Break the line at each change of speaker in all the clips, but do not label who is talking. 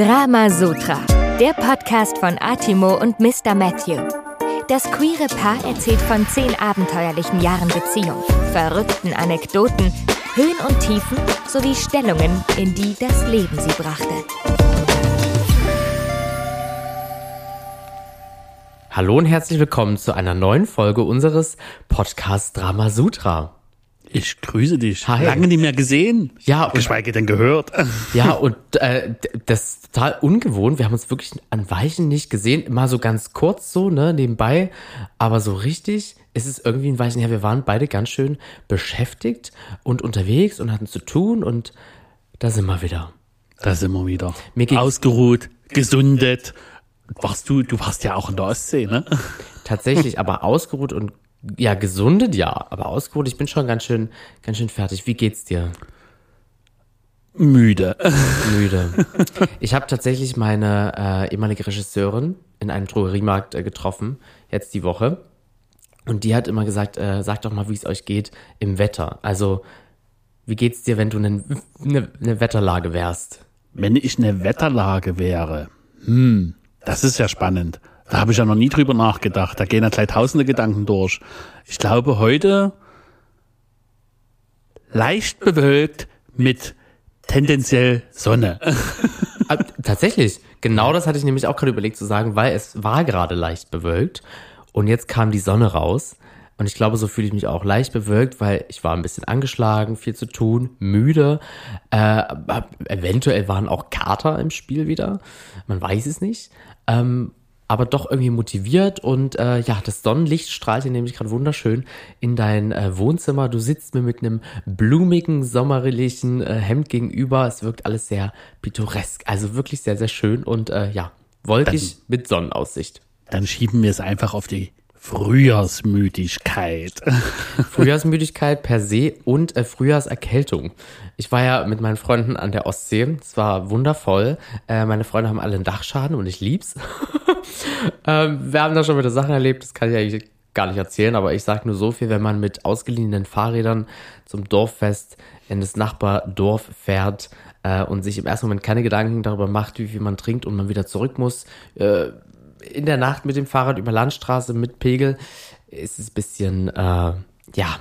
Drama Sutra, der Podcast von Atimo und Mr. Matthew. Das queere Paar erzählt von zehn abenteuerlichen Jahren Beziehung, verrückten Anekdoten, Höhen und Tiefen sowie Stellungen, in die das Leben sie brachte.
Hallo und herzlich willkommen zu einer neuen Folge unseres Podcasts Drama Sutra.
Ich grüße dich.
Hi.
Lange nicht mehr gesehen.
Ja, und-
geschweige denn gehört.
Ja, und äh, das ist total ungewohnt. Wir haben uns wirklich an Weichen nicht gesehen. Immer so ganz kurz so, ne, nebenbei. Aber so richtig ist es irgendwie ein Weichen her. Wir waren beide ganz schön beschäftigt und unterwegs und hatten zu tun und da sind wir wieder.
Da sind wir wieder. Ausgeruht, gesundet. Warst du, du warst ja auch in der Ostsee, ne?
Tatsächlich, aber ausgeruht und ja, gesundet, ja, aber ausgeruht. Ich bin schon ganz schön, ganz schön fertig. Wie geht's dir?
Müde.
müde. Ich habe tatsächlich meine äh, ehemalige Regisseurin in einem Drogeriemarkt äh, getroffen, jetzt die Woche. Und die hat immer gesagt, äh, sag doch mal, wie es euch geht im Wetter. Also, wie geht's dir, wenn du eine ne, ne Wetterlage wärst?
Wenn ich eine Wetterlage wäre, hm, das ist ja spannend. Da habe ich ja noch nie drüber nachgedacht. Da gehen ja gleich tausende Gedanken durch. Ich glaube heute leicht bewölkt mit tendenziell Sonne.
Ah, tatsächlich, genau das hatte ich nämlich auch gerade überlegt zu sagen, weil es war gerade leicht bewölkt und jetzt kam die Sonne raus. Und ich glaube, so fühle ich mich auch leicht bewölkt, weil ich war ein bisschen angeschlagen, viel zu tun, müde. Äh, eventuell waren auch Kater im Spiel wieder. Man weiß es nicht. Ähm, aber doch irgendwie motiviert und äh, ja, das Sonnenlicht strahlt hier nämlich gerade wunderschön in dein äh, Wohnzimmer. Du sitzt mir mit einem blumigen, sommerlichen äh, Hemd gegenüber. Es wirkt alles sehr pittoresk, also wirklich sehr, sehr schön und äh, ja, wolkig mit Sonnenaussicht.
Dann schieben wir es einfach auf die Frühjahrsmüdigkeit.
Frühjahrsmüdigkeit per se und äh, Frühjahrserkältung. Ich war ja mit meinen Freunden an der Ostsee. Es war wundervoll. Äh, meine Freunde haben alle einen Dachschaden und ich lieb's. ähm, wir haben da schon wieder Sachen erlebt, das kann ich eigentlich gar nicht erzählen, aber ich sag nur so viel, wenn man mit ausgeliehenen Fahrrädern zum Dorffest in das Nachbardorf fährt äh, und sich im ersten Moment keine Gedanken darüber macht, wie viel man trinkt und man wieder zurück muss, äh, in der Nacht mit dem Fahrrad über Landstraße mit Pegel ist es ein bisschen, äh, ja,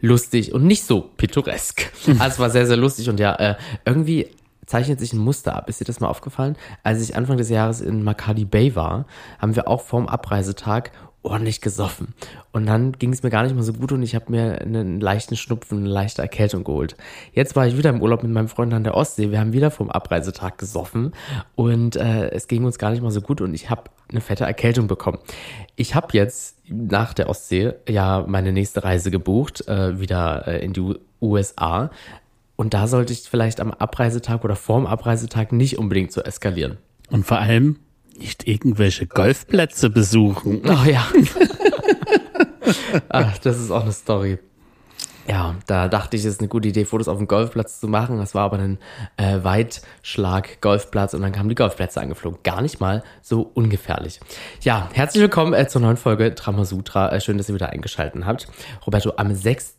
lustig und nicht so pittoresk. Also es war sehr, sehr lustig und ja, äh, irgendwie zeichnet sich ein Muster ab. Ist dir das mal aufgefallen? Als ich Anfang des Jahres in Makati Bay war, haben wir auch vorm Abreisetag ordentlich gesoffen. Und dann ging es mir gar nicht mehr so gut und ich habe mir einen leichten Schnupfen, eine leichte Erkältung geholt. Jetzt war ich wieder im Urlaub mit meinem Freund an der Ostsee. Wir haben wieder vom Abreisetag gesoffen und äh, es ging uns gar nicht mal so gut und ich habe eine fette Erkältung bekommen. Ich habe jetzt nach der Ostsee ja meine nächste Reise gebucht, äh, wieder äh, in die U USA. Und da sollte ich vielleicht am Abreisetag oder vorm Abreisetag nicht unbedingt so eskalieren.
Und vor allem nicht irgendwelche Golfplätze besuchen.
Oh ja. Ach, das ist auch eine Story. Ja, da dachte ich, es ist eine gute Idee, Fotos auf dem Golfplatz zu machen. Das war aber ein äh, Weitschlag-Golfplatz und dann kamen die Golfplätze angeflogen. Gar nicht mal so ungefährlich. Ja, herzlich willkommen äh, zur neuen Folge Dramasutra. Äh, schön, dass ihr wieder eingeschaltet habt. Roberto, am 6.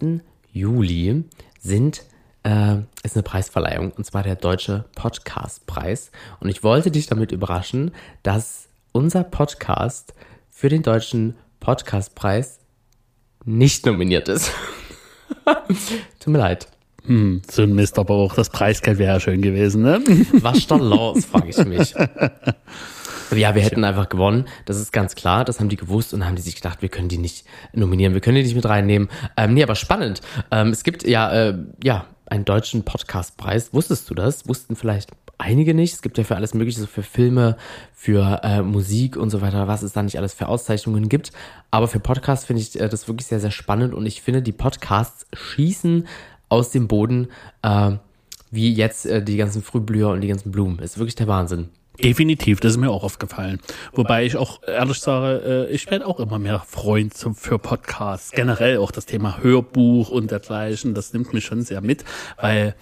Juli sind äh, ist eine Preisverleihung und zwar der Deutsche Podcastpreis. Und ich wollte dich damit überraschen, dass unser Podcast für den Deutschen Podcastpreis nicht nominiert ist. Tut mir leid.
Hm, so ein Mist, aber auch das Preisgeld wäre ja schön gewesen, ne?
Was ist da los, frage ich mich. Ja, wir hätten einfach gewonnen. Das ist ganz klar. Das haben die gewusst und haben die sich gedacht, wir können die nicht nominieren, wir können die nicht mit reinnehmen. Ähm, nee, aber spannend. Ähm, es gibt ja, äh, ja, einen deutschen Podcastpreis. Wusstest du das? Wussten vielleicht einige nicht. Es gibt ja für alles Mögliche, so für Filme, für äh, Musik und so weiter, was es da nicht alles für Auszeichnungen gibt. Aber für Podcasts finde ich äh, das wirklich sehr, sehr spannend und ich finde, die Podcasts schießen aus dem Boden, äh, wie jetzt äh, die ganzen Frühblüher und die ganzen Blumen. ist wirklich der Wahnsinn.
Definitiv, das ist mir auch aufgefallen. Wobei ich auch ehrlich sage, äh, ich werde auch immer mehr Freund für Podcasts. Generell auch das Thema Hörbuch und dergleichen, das nimmt mich schon sehr mit, weil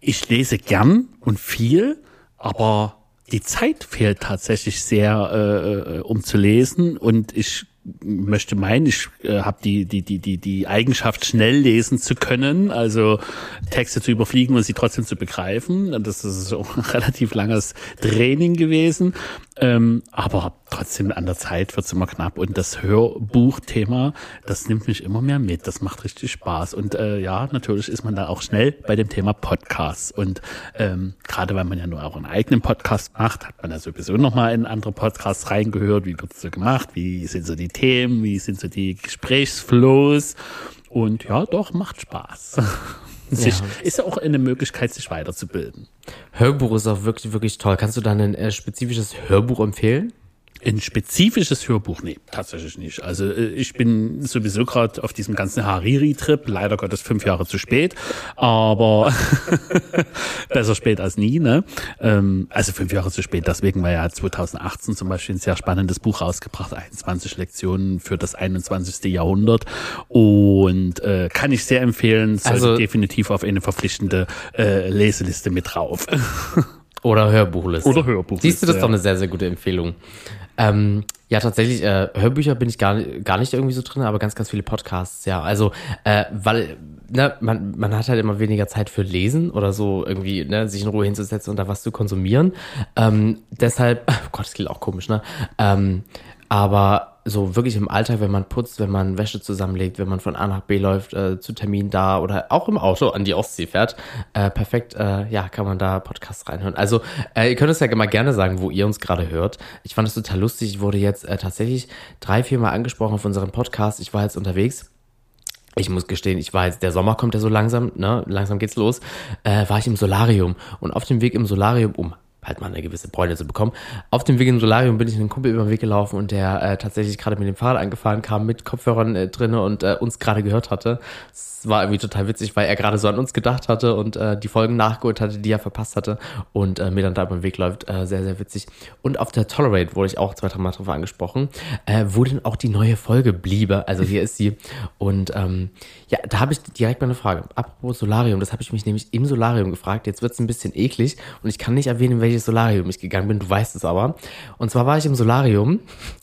ich lese gern und viel, aber die Zeit fehlt tatsächlich sehr, äh, äh, um zu lesen und ich möchte meinen, ich äh, habe die, die, die, die, die Eigenschaft, schnell lesen zu können, also Texte zu überfliegen und sie trotzdem zu begreifen. Das ist so ein relativ langes Training gewesen. Ähm, aber trotzdem an der Zeit wird's immer knapp. Und das Hörbuchthema, das nimmt mich immer mehr mit. Das macht richtig Spaß. Und äh, ja, natürlich ist man da auch schnell bei dem Thema Podcasts. Und ähm, gerade weil man ja nur auch einen eigenen Podcast macht, hat man ja sowieso nochmal in andere Podcasts reingehört. Wie wird's so gemacht? Wie sind so die Themen? Wie sind so die Gesprächsflows? Und ja, doch, macht Spaß. Sich, ja. Ist ja auch eine Möglichkeit, sich weiterzubilden.
Hörbuch ist auch wirklich, wirklich toll. Kannst du da ein äh, spezifisches Hörbuch empfehlen?
Ein spezifisches Hörbuch? Nee, tatsächlich nicht. Also äh, ich bin sowieso gerade auf diesem ganzen Hariri-Trip, leider Gottes fünf Jahre zu spät, aber besser spät als nie. Ne? Ähm, also fünf Jahre zu spät, deswegen war ja 2018 zum Beispiel ein sehr spannendes Buch rausgebracht, 21 Lektionen für das 21. Jahrhundert und äh, kann ich sehr empfehlen, sollte also, definitiv auf eine verpflichtende äh, Leseliste mit drauf.
Oder Hörbuchliste.
Oder Hörbuchliste.
Siehst du, das ist doch eine sehr, sehr gute Empfehlung. Ähm, ja, tatsächlich, äh, Hörbücher bin ich gar, gar nicht irgendwie so drin, aber ganz, ganz viele Podcasts, ja. Also, äh, weil, ne, man, man hat halt immer weniger Zeit für Lesen oder so irgendwie, ne, sich in Ruhe hinzusetzen und da was zu konsumieren. Ähm, deshalb, oh Gott, das klingt auch komisch, ne? Ähm, aber so wirklich im Alltag, wenn man putzt, wenn man Wäsche zusammenlegt, wenn man von A nach B läuft, äh, zu Termin da oder auch im Auto an die Ostsee fährt, äh, perfekt, äh, ja, kann man da Podcasts reinhören. Also, äh, ihr könnt es ja mal gerne sagen, wo ihr uns gerade hört. Ich fand es total lustig. Ich wurde jetzt äh, tatsächlich drei, vier Mal angesprochen auf unserem Podcast. Ich war jetzt unterwegs. Ich muss gestehen, ich war jetzt, der Sommer kommt ja so langsam, ne, langsam geht's los, äh, war ich im Solarium und auf dem Weg im Solarium um halt mal eine gewisse Bräune zu bekommen. Auf dem Weg im Solarium bin ich einen Kumpel über den Weg gelaufen und der äh, tatsächlich gerade mit dem Fahrrad angefahren kam, mit Kopfhörern äh, drinne und äh, uns gerade gehört hatte. Es war irgendwie total witzig, weil er gerade so an uns gedacht hatte und äh, die Folgen nachgeholt hatte, die er verpasst hatte und äh, mir dann da über den Weg läuft. Äh, sehr, sehr witzig. Und auf der Tolerate wurde ich auch zwei, drei Mal drauf angesprochen, äh, wo denn auch die neue Folge bliebe. Also hier ist sie. Und ähm, ja, da habe ich direkt mal eine Frage. Apropos Solarium, das habe ich mich nämlich im Solarium gefragt. Jetzt wird es ein bisschen eklig und ich kann nicht erwähnen, welches Solarium ich gegangen bin. Du weißt es aber. Und zwar war ich im Solarium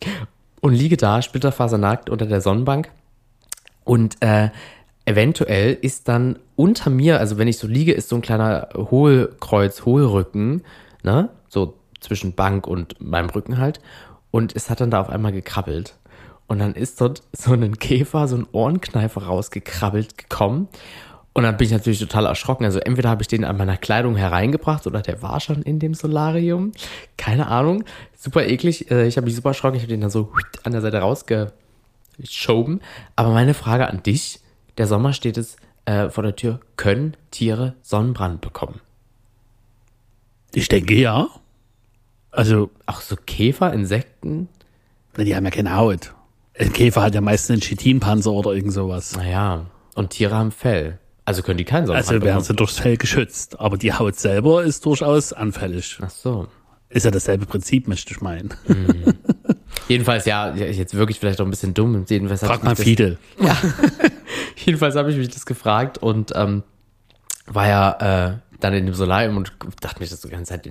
und liege da, splitterfasernackt unter der Sonnenbank. Und äh, eventuell ist dann unter mir, also wenn ich so liege, ist so ein kleiner Hohlkreuz, Hohlrücken, ne? So zwischen Bank und meinem Rücken halt. Und es hat dann da auf einmal gekrabbelt. Und dann ist dort so ein Käfer, so ein Ohrenkneifer rausgekrabbelt gekommen. Und dann bin ich natürlich total erschrocken. Also entweder habe ich den an meiner Kleidung hereingebracht oder der war schon in dem Solarium. Keine Ahnung. Super eklig. Äh, ich habe mich super erschrocken. Ich habe den dann so an der Seite rausgeschoben. Aber meine Frage an dich, der Sommer steht es äh, vor der Tür. Können Tiere Sonnenbrand bekommen?
Ich denke ja. Also.
Auch so Käfer, Insekten?
Die haben ja keine Haut. Ein Käfer hat ja meistens einen Chitinpanzer oder irgend sowas.
Naja. Und Tiere haben Fell. Also können die keinen Sonnenbrand
Also werden sie durchs Fell geschützt. Aber die Haut selber ist durchaus anfällig.
Ach so.
Ist ja dasselbe Prinzip, möchte ich meinen.
Mhm. Jedenfalls, ja, jetzt wirklich vielleicht auch ein bisschen dumm. Jedenfalls
Frag mal Fidel.
Ja. Jedenfalls habe ich mich das gefragt und ähm, war ja äh, dann in dem Solarium und dachte mir das so die ganze Zeit,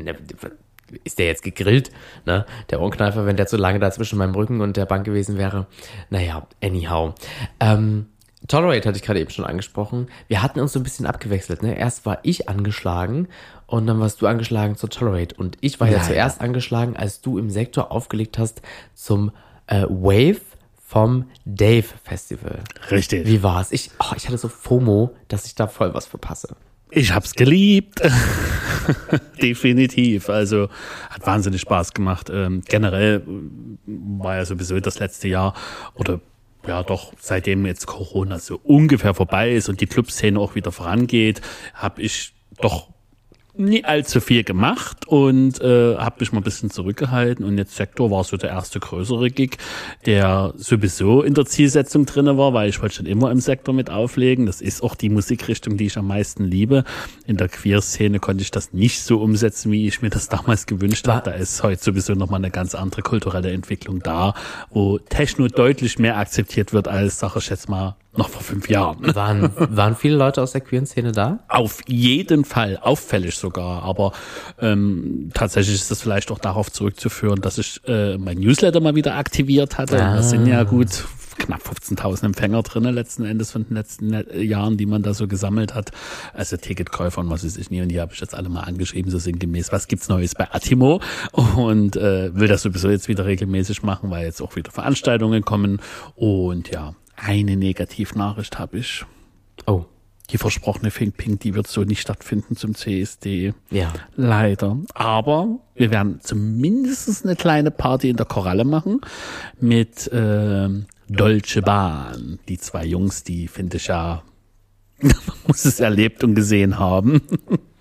ist der jetzt gegrillt, ne? Der Ohrenkneifer, wenn der zu lange da zwischen meinem Rücken und der Bank gewesen wäre. Naja, anyhow. Ähm, Tolerate hatte ich gerade eben schon angesprochen. Wir hatten uns so ein bisschen abgewechselt. Ne? Erst war ich angeschlagen und dann warst du angeschlagen zur Tolerate. Und ich war ja, ja zuerst ja. angeschlagen, als du im Sektor aufgelegt hast zum äh, Wave vom Dave Festival.
Richtig.
Wie war's? Ich, oh, ich hatte so FOMO, dass ich da voll was verpasse.
Ich hab's geliebt. Definitiv. Also hat wahnsinnig Spaß gemacht. Ähm, generell war ja sowieso das letzte Jahr oder ja doch, seitdem jetzt Corona so ungefähr vorbei ist und die Clubszene auch wieder vorangeht, habe ich doch nie allzu viel gemacht und äh, habe mich mal ein bisschen zurückgehalten und jetzt Sektor war so der erste größere Gig, der sowieso in der Zielsetzung drinne war, weil ich wollte schon immer im Sektor mit auflegen. Das ist auch die Musikrichtung, die ich am meisten liebe. In der Queer-Szene konnte ich das nicht so umsetzen, wie ich mir das damals gewünscht habe. Da ist heute sowieso nochmal eine ganz andere kulturelle Entwicklung da, wo Techno deutlich mehr akzeptiert wird als, sag ich jetzt mal, noch vor fünf Jahren.
Waren, waren viele Leute aus der queeren Szene da?
Auf jeden Fall, auffällig sogar. Aber ähm, tatsächlich ist das vielleicht auch darauf zurückzuführen, dass ich äh, mein Newsletter mal wieder aktiviert hatte.
Ah.
Das sind ja gut knapp 15.000 Empfänger drinne letzten Endes von den letzten äh, Jahren, die man da so gesammelt hat. Also Ticketkäufer und was weiß ich nicht. Und die habe ich jetzt alle mal angeschrieben, so sinngemäß. Was gibt's Neues bei Atimo? Und äh, will das sowieso jetzt wieder regelmäßig machen, weil jetzt auch wieder Veranstaltungen kommen. Und ja, eine Negativnachricht habe ich.
Oh,
Die versprochene Fink Pink, die wird so nicht stattfinden zum CSD.
ja.
Leider. Aber wir werden zumindest eine kleine Party in der Koralle machen mit ähm, Dolce Bahn. Die zwei Jungs, die finde ich ja, man muss es erlebt und gesehen haben.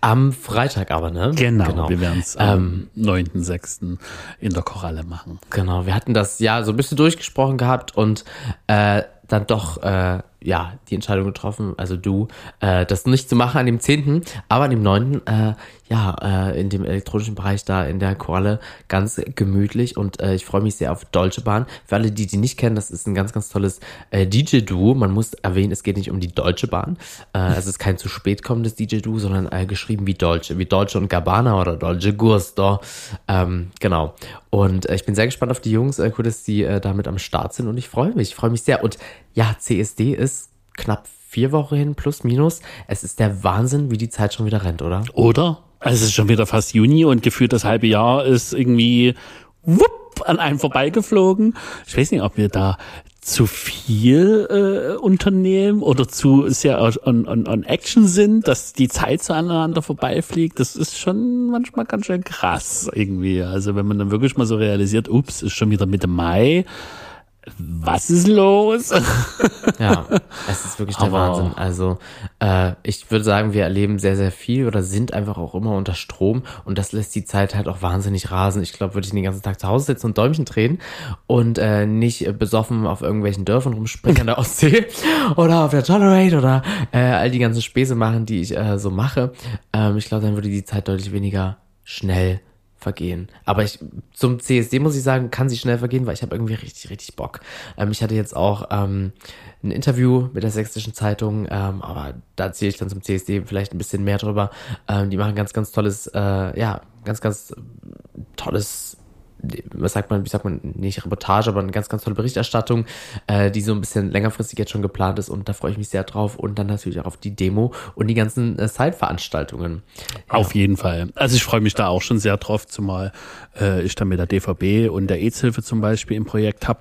Am Freitag aber, ne?
Genau, wir werden es
Ähm,
am 9.6. in der Koralle machen.
Genau, wir hatten das ja so ein bisschen durchgesprochen gehabt und äh, dann doch äh, ja die Entscheidung getroffen, also du, äh, das nicht zu machen an dem 10., aber an dem 9., äh, ja, äh, in dem elektronischen Bereich da in der Koralle ganz gemütlich und äh, ich freue mich sehr auf Dolce Bahn. Für alle, die die nicht kennen, das ist ein ganz, ganz tolles äh, DJ-Duo. Man muss erwähnen, es geht nicht um die Deutsche Bahn. Äh, es ist kein zu spät kommendes DJ-Duo, sondern äh, geschrieben wie Dolce, wie Dolce und Gabbana oder Dolce Gusto. Ähm, genau. Und äh, ich bin sehr gespannt auf die Jungs. Äh, cool, dass die äh, damit am Start sind und ich freue mich. Ich freue mich sehr. Und ja, CSD ist knapp vier Wochen hin, plus minus. Es ist der Wahnsinn, wie die Zeit schon wieder rennt, oder?
Oder? Also es ist schon wieder fast Juni und gefühlt das halbe Jahr ist irgendwie wupp, an einem vorbeigeflogen. Ich weiß nicht, ob wir da zu viel äh, unternehmen oder zu sehr on, on, on Action sind, dass die Zeit so aneinander vorbeifliegt. Das ist schon manchmal ganz schön krass irgendwie. Also wenn man dann wirklich mal so realisiert, ups, ist schon wieder Mitte Mai. Was ist los?
Ja, es ist wirklich der
Aber-
Wahnsinn. Also äh, ich würde sagen, wir erleben sehr, sehr viel oder sind einfach auch immer unter Strom und das lässt die Zeit halt auch wahnsinnig rasen. Ich glaube, würde ich den ganzen Tag zu Hause sitzen und Däumchen drehen und äh, nicht besoffen auf irgendwelchen Dörfern rumspringen an der Ostsee oder auf der Tolerate oder äh, all die ganzen Späße machen, die ich äh, so mache. Ähm, ich glaube, dann würde die Zeit deutlich weniger schnell vergehen. Aber ich zum CSD muss ich sagen, kann sie schnell vergehen, weil ich habe irgendwie richtig, richtig Bock. Ähm, ich hatte jetzt auch ähm, ein Interview mit der Sächsischen Zeitung, ähm, aber da erzähle ich dann zum CSD vielleicht ein bisschen mehr drüber. Ähm, die machen ganz, ganz tolles, äh, ja, ganz, ganz tolles was sagt man, wie sagt man, nicht Reportage, aber eine ganz, ganz tolle Berichterstattung, äh, die so ein bisschen längerfristig jetzt schon geplant ist und da freue ich mich sehr drauf und dann natürlich auch auf die Demo und die ganzen äh, Side-Veranstaltungen.
Auf jeden Fall. Also ich freue mich da auch schon sehr drauf, zumal äh, ich dann mit der DVB und der AIDS-Hilfe zum Beispiel im Projekt habe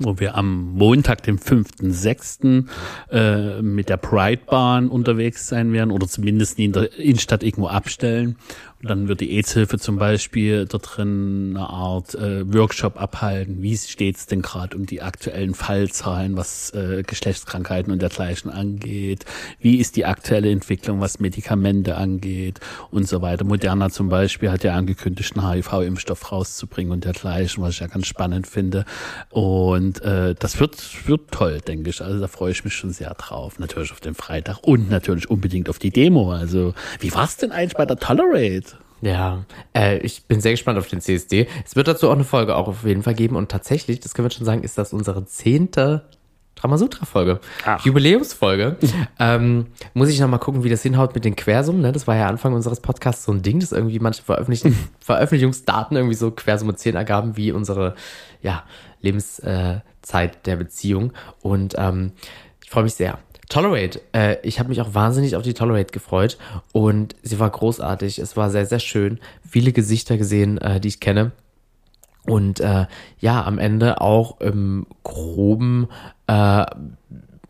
wo wir am Montag, dem 5.6. Äh, mit der Pride-Bahn unterwegs sein werden oder zumindest in der Innenstadt irgendwo abstellen. Und dann wird die AIDS-Hilfe zum Beispiel da drin eine Art äh, Workshop abhalten. Wie steht's denn gerade um die aktuellen Fallzahlen, was äh, Geschlechtskrankheiten und dergleichen angeht? Wie ist die aktuelle Entwicklung, was Medikamente angeht und so weiter? Moderna zum Beispiel hat ja angekündigt, einen HIV-Impfstoff rauszubringen und dergleichen, was ich ja ganz spannend finde. Und äh, das wird, wird toll, denke ich. Also da freue ich mich schon sehr drauf. Natürlich auf den Freitag und natürlich unbedingt auf die Demo. Also wie war's denn eigentlich bei der Tolerate?
Ja, äh, ich bin sehr gespannt auf den CSD. Es wird dazu auch eine Folge auch auf jeden Fall geben und tatsächlich, das können wir schon sagen, ist das unsere zehnte Dramasutra-Folge. Jubiläumsfolge. ähm, muss ich noch mal gucken, wie das hinhaut mit den Quersummen. Ne? Das war ja Anfang unseres Podcasts so ein Ding, dass irgendwie manche Veröffentlichungsdaten irgendwie so Quersumme 10 ergaben, wie unsere ja, Lebenszeit äh, der Beziehung. Und ähm, ich freue mich sehr. Tolerate. Äh, ich habe mich auch wahnsinnig auf die Tolerate gefreut und sie war großartig. Es war sehr, sehr schön. Viele Gesichter gesehen, äh, die ich kenne. Und äh, ja, am Ende auch im groben äh,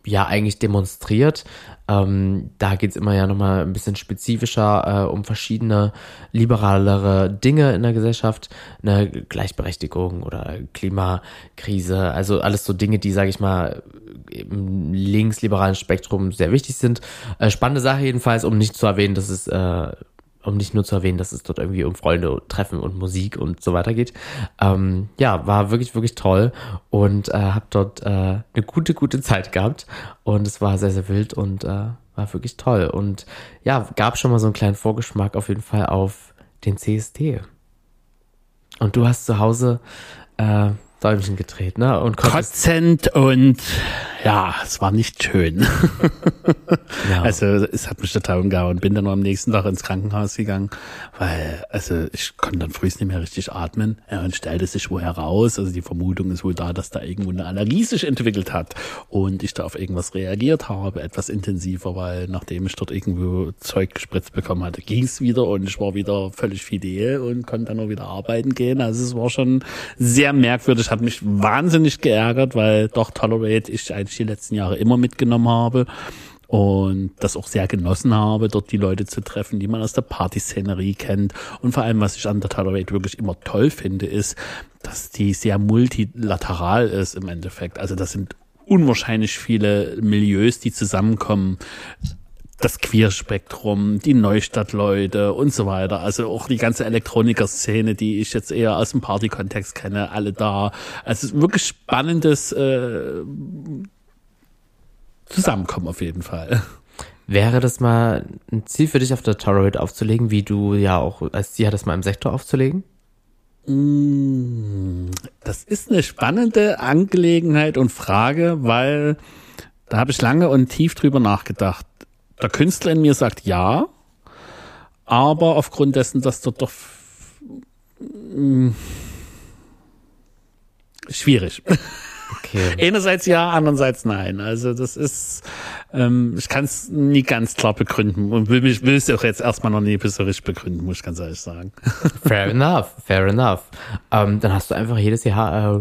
ja eigentlich demonstriert. Ähm, da geht's immer ja nochmal ein bisschen spezifischer äh, um verschiedene liberalere Dinge in der Gesellschaft, eine Gleichberechtigung oder Klimakrise, also alles so Dinge, die, sage ich mal, im linksliberalen Spektrum sehr wichtig sind. Äh, spannende Sache jedenfalls, um nicht zu erwähnen, dass es äh, um nicht nur zu erwähnen, dass es dort irgendwie um Freunde, Treffen und Musik und so weiter geht. Ähm, ja, war wirklich, wirklich toll und äh, habe dort äh, eine gute, gute Zeit gehabt und es war sehr, sehr wild und äh, war wirklich toll und ja, gab schon mal so einen kleinen Vorgeschmack auf jeden Fall auf den CSD. Und du hast zu Hause äh, Däumchen gedreht, ne? Und
Kotzend und ja, es war nicht schön.
Ja.
Also es hat mich total umgehauen. Bin dann am nächsten Tag ins Krankenhaus gegangen, weil also ich konnte dann frühst nicht mehr richtig atmen ja, und stellte sich wohl heraus. Also die Vermutung ist wohl da, dass da irgendwo eine Allergie sich entwickelt hat und ich da auf irgendwas reagiert habe, etwas intensiver, weil nachdem ich dort irgendwo Zeug gespritzt bekommen hatte, ging es wieder und ich war wieder völlig fidel und konnte dann auch wieder arbeiten gehen. Also es war schon sehr merkwürdig, hat mich wahnsinnig geärgert, weil doch Tolerate ich eigentlich die letzten Jahre immer mitgenommen habe und das auch sehr genossen habe, dort die Leute zu treffen, die man aus der Partyszenerie kennt. Und vor allem, was ich an der Tolerate wirklich immer toll finde, ist, dass die sehr multilateral ist im Endeffekt. Also das sind unwahrscheinlich viele Milieus, die zusammenkommen das Queerspektrum, die Neustadtleute und so weiter. Also auch die ganze Elektroniker-Szene, die ich jetzt eher aus dem Party-Kontext kenne, alle da. Also wirklich spannendes äh, Zusammenkommen auf jeden Fall.
Wäre das mal ein Ziel für dich, auf der Tolerate aufzulegen, wie du ja auch als Ziel hattest, mal im Sektor aufzulegen?
Das ist eine spannende Angelegenheit und Frage, weil da habe ich lange und tief drüber nachgedacht. Der Künstler in mir sagt ja, aber aufgrund dessen, dass dort doch mh, schwierig.
Okay.
Einerseits ja, andererseits nein. Also das ist, ähm, ich kann es nie ganz klar begründen und will, mich- will es auch jetzt erstmal noch nie so richtig begründen, muss ich ganz ehrlich sagen.
Fair enough, fair enough. Ähm, dann hast du einfach jedes Jahr, äh,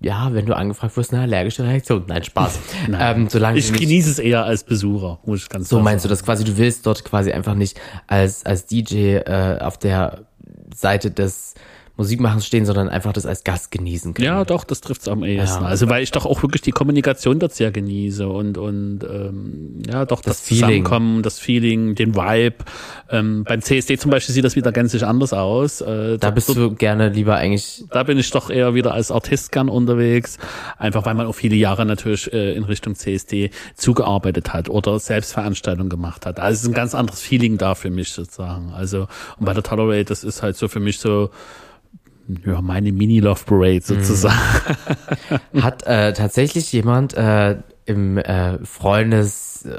ja, wenn du angefragt wirst, eine allergische Reaktion. Nein, Spaß. ähm, solange
Ich
du
genieße es eher als Besucher, muss ich ganz
so meinst du
sagen.
das quasi, du willst dort quasi einfach nicht als, als DJ äh, auf der Seite des Musikmachens stehen, sondern einfach das als Gast genießen können.
Ja, doch, das trifft's am ehesten.
Ja.
Also weil ich doch auch wirklich die Kommunikation dort sehr genieße und und ähm, ja, doch das,
Das Feeling.
Zusammenkommen, das Feeling, den Vibe. Ähm, beim CSD zum Beispiel sieht das wieder gänzlich anders aus. Äh,
Da bist du gerne lieber eigentlich
da bin ich doch eher wieder als Artist gern unterwegs, einfach weil man auch viele Jahre natürlich äh, in Richtung CSD zugearbeitet hat oder selbst Veranstaltungen gemacht hat. Also es ist ein ganz anderes Feeling da für mich sozusagen. Also und bei der Tolerate, das ist halt so für mich so ja, meine Mini-Love Parade sozusagen.
Hat äh, tatsächlich jemand äh, im äh, Freundes äh,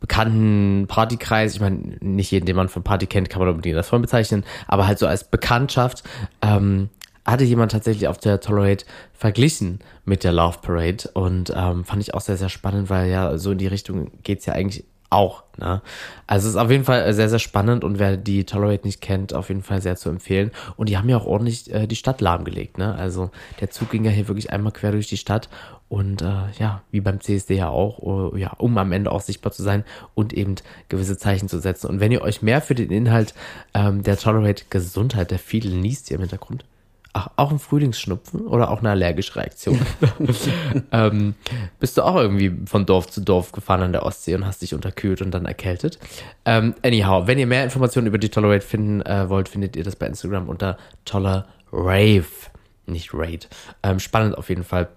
bekannten Partykreis, ich meine, nicht jeden, den man von Party kennt, kann man unbedingt als Freund bezeichnen, aber halt so als Bekanntschaft, ähm, hatte jemand tatsächlich auf der Tolerate verglichen mit der Love Parade und ähm, fand ich auch sehr, sehr spannend, weil ja so in die Richtung geht's ja eigentlich auch. Ne? Also es ist auf jeden Fall sehr, sehr spannend und wer die Tolerate nicht kennt, auf jeden Fall sehr zu empfehlen. Und die haben ja auch ordentlich äh, die Stadt lahmgelegt. Ne? Also der Zug ging ja hier wirklich einmal quer durch die Stadt und äh, ja, wie beim CSD ja auch, äh, ja, um am Ende auch sichtbar zu sein und eben gewisse Zeichen zu setzen. Und wenn ihr euch mehr für den Inhalt ähm, der Tolerate Gesundheit, der viel niest hier im Hintergrund, auch ein Frühlingsschnupfen oder auch eine allergische Reaktion? ähm, bist du auch irgendwie von Dorf zu Dorf gefahren an der Ostsee und hast dich unterkühlt und dann erkältet? Ähm, anyhow, wenn ihr mehr Informationen über die Tolerate finden äh, wollt, findet ihr das bei Instagram unter Toller Rave. Nicht Raid. Ähm, spannend auf jeden Fall.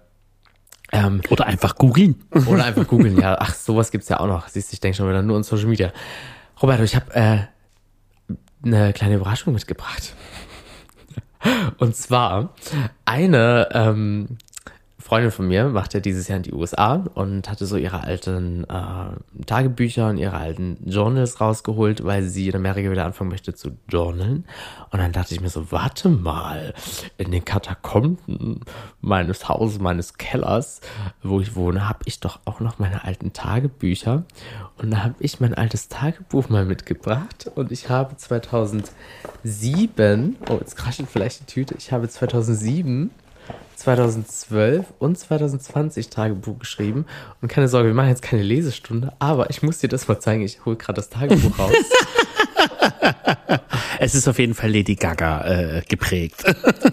Ähm,
Oder einfach googeln.
oder einfach googeln, ja. Ach, sowas gibt's ja auch noch. Siehst du, ich denke schon wieder nur an Social Media. Roberto, ich habe äh, eine kleine Überraschung mitgebracht. Und zwar eine ähm, Freundin von mir macht ja dieses Jahr in die USA und hatte so ihre alten äh, Tagebücher und ihre alten Journals rausgeholt, weil sie in Amerika wieder anfangen möchte zu journalen. Und dann dachte ich mir so, warte mal, in den Katakomben meines Hauses, meines Kellers, wo ich wohne, habe ich doch auch noch meine alten Tagebücher. Und da habe ich mein altes Tagebuch mal mitgebracht und ich habe 2007, oh, jetzt kraschelt vielleicht die Tüte, ich habe 2007 2012 und 2020 Tagebuch geschrieben. Und keine Sorge, wir machen jetzt keine Lesestunde, aber ich muss dir das mal zeigen. Ich hole gerade das Tagebuch raus.
Es ist auf jeden Fall Lady Gaga äh, geprägt.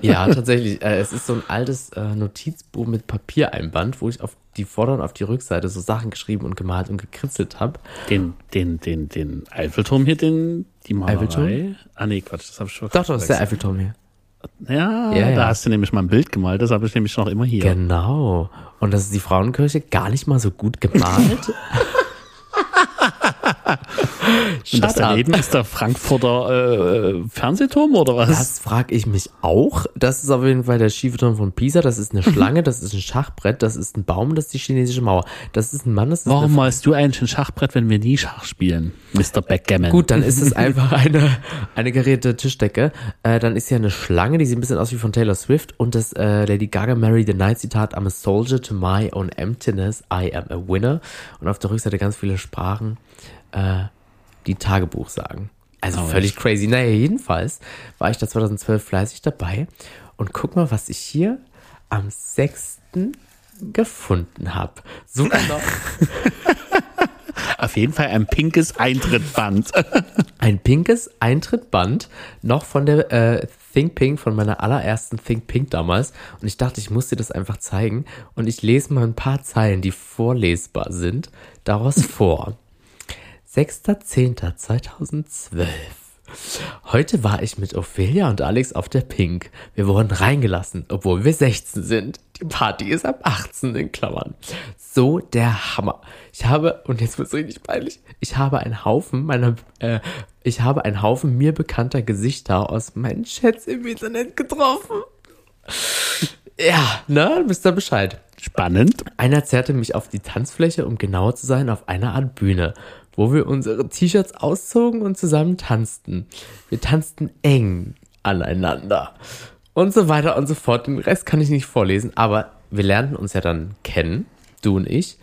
ja, tatsächlich. Äh, es ist so ein altes äh, Notizbuch mit Papiereinband, wo ich auf die Vorder- und auf die Rückseite so Sachen geschrieben und gemalt und gekritzelt habe.
Den, den, den, den Eiffelturm hier, den, die Malerei.
Eiffelturm?
Ah nee, Quatsch, das habe ich schon
Doch, doch, das ist der Eiffelturm hier.
Ja,
Ja, ja.
da hast du nämlich mal ein Bild gemalt, das habe ich nämlich noch immer hier.
Genau. Und das ist die Frauenkirche gar nicht mal so gut gemalt.
Und das daneben ist der Frankfurter äh, Fernsehturm oder was?
Das frage ich mich auch. Das ist auf jeden Fall der schiefe Turm von Pisa. Das ist eine Schlange, das ist ein Schachbrett, das ist ein Baum, das ist die chinesische Mauer. Das ist ein Mann, das ist
Warum malst du eigentlich ein Schachbrett, wenn wir nie Schach spielen, Mr. Backgammon?
Gut, dann ist es einfach eine, eine gerierte Tischdecke. Äh, dann ist hier eine Schlange, die sieht ein bisschen aus wie von Taylor Swift. Und das äh, Lady Gaga Mary the Night Zitat, I'm a soldier to my own emptiness, I am a winner. Und auf der Rückseite ganz viele Sprachen, äh, die Tagebuch sagen. Also
Oh,
völlig crazy. Naja, jedenfalls war ich da 2012 fleißig dabei. Und guck mal, was ich hier am 6. gefunden habe. So genau.
Auf jeden Fall ein pinkes Eintrittband.
ein pinkes Eintrittband, noch von der äh, Think Pink, von meiner allerersten Think Pink damals. Und ich dachte, ich muss dir das einfach zeigen. Und ich lese mal ein paar Zeilen, die vorlesbar sind, daraus vor. 6.10.2012. Heute war ich mit Ophelia und Alex auf der Pink. Wir wurden reingelassen, obwohl wir 16 sind. Die Party ist ab 18 in Klammern. So der Hammer. Ich habe, und jetzt wird's richtig peinlich, ich habe einen Haufen meiner, äh, ich habe einen Haufen mir bekannter Gesichter aus meinen Chats im Internet getroffen. Ja, ne, wisst ihr Bescheid.
Spannend.
Einer zerrte mich auf die Tanzfläche, um genauer zu sein, auf einer Art Bühne, wo wir unsere T-Shirts auszogen und zusammen tanzten. Wir tanzten eng aneinander und so weiter und so fort. Den Rest kann ich nicht vorlesen, aber wir lernten uns ja dann kennen, du und ich.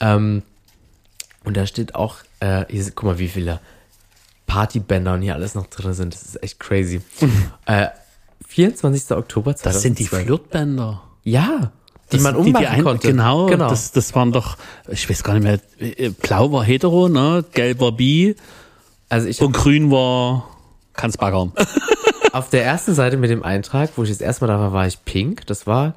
Ähm, und da steht auch, äh, hier, guck mal, wie viele Partybänder und hier alles noch drin sind. Das ist echt crazy. äh, 24. Oktober 2012.
Das sind die Flirtbänder.
Ja, die
Das
man
sind die,
ummachen
die ein,
konnte.
Genau,
genau.
Das, das waren doch, ich weiß gar nicht mehr, äh, blau war hetero, ne? gelb war bi
also ich
und grün war kann's baggern.
auf der ersten Seite mit dem Eintrag, wo ich das erste Mal da war, war ich pink. Das war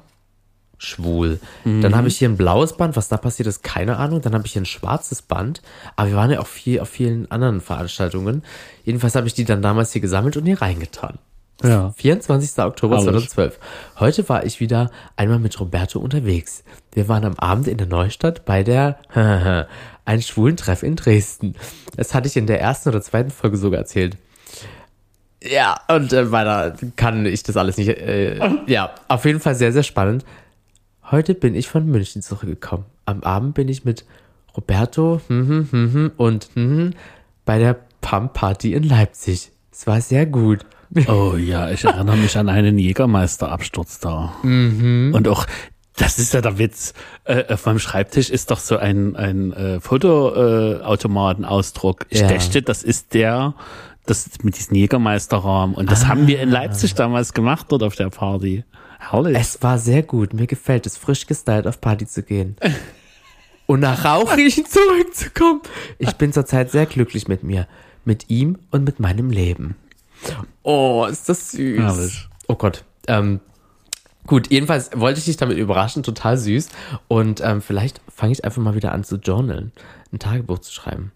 schwul. Dann habe ich hier ein blaues Band. Was da passiert ist, keine Ahnung. Dann habe ich hier ein schwarzes Band. Aber wir waren ja auch viel auf vielen anderen Veranstaltungen. Jedenfalls habe ich die dann damals hier gesammelt und hier reingetan.
Ja.
24. Oktober
Herrlich.
2012. Heute war ich wieder einmal mit Roberto unterwegs. Wir waren am Abend in der Neustadt bei der ein schwulen Treff in Dresden. Das hatte ich in der ersten oder zweiten Folge sogar erzählt. Ja, und äh, weiter kann ich das alles nicht. Äh, ja, auf jeden Fall sehr, sehr spannend. Heute bin ich von München zurückgekommen. Am Abend bin ich mit Roberto hm, hm, hm, hm, und hm, hm, bei der Pump Party in Leipzig. Es war sehr gut.
Oh ja, ich erinnere mich an einen Jägermeisterabsturz da.
Mhm.
Und auch, das ist ja der Witz, äh, auf meinem Schreibtisch ist doch so ein, ein äh, Fotoautomatenausdruck. Ich
Ja.
dächte, das ist der, das mit diesem Jägermeisterrahmen. Und das haben wir in Leipzig damals gemacht dort auf der Party. Herrlich.
Es war sehr gut. Mir gefällt es, frisch gestylt auf Party zu gehen. Und nach Rauchriechen zurückzukommen. Ich bin zurzeit sehr glücklich mit mir, mit ihm und mit meinem Leben. Oh, ist das süß.
Herrlich.
Oh Gott. Ähm, gut, jedenfalls wollte ich dich damit überraschen, total süß. Und ähm, vielleicht fange ich einfach mal wieder an zu journalen, ein Tagebuch zu schreiben.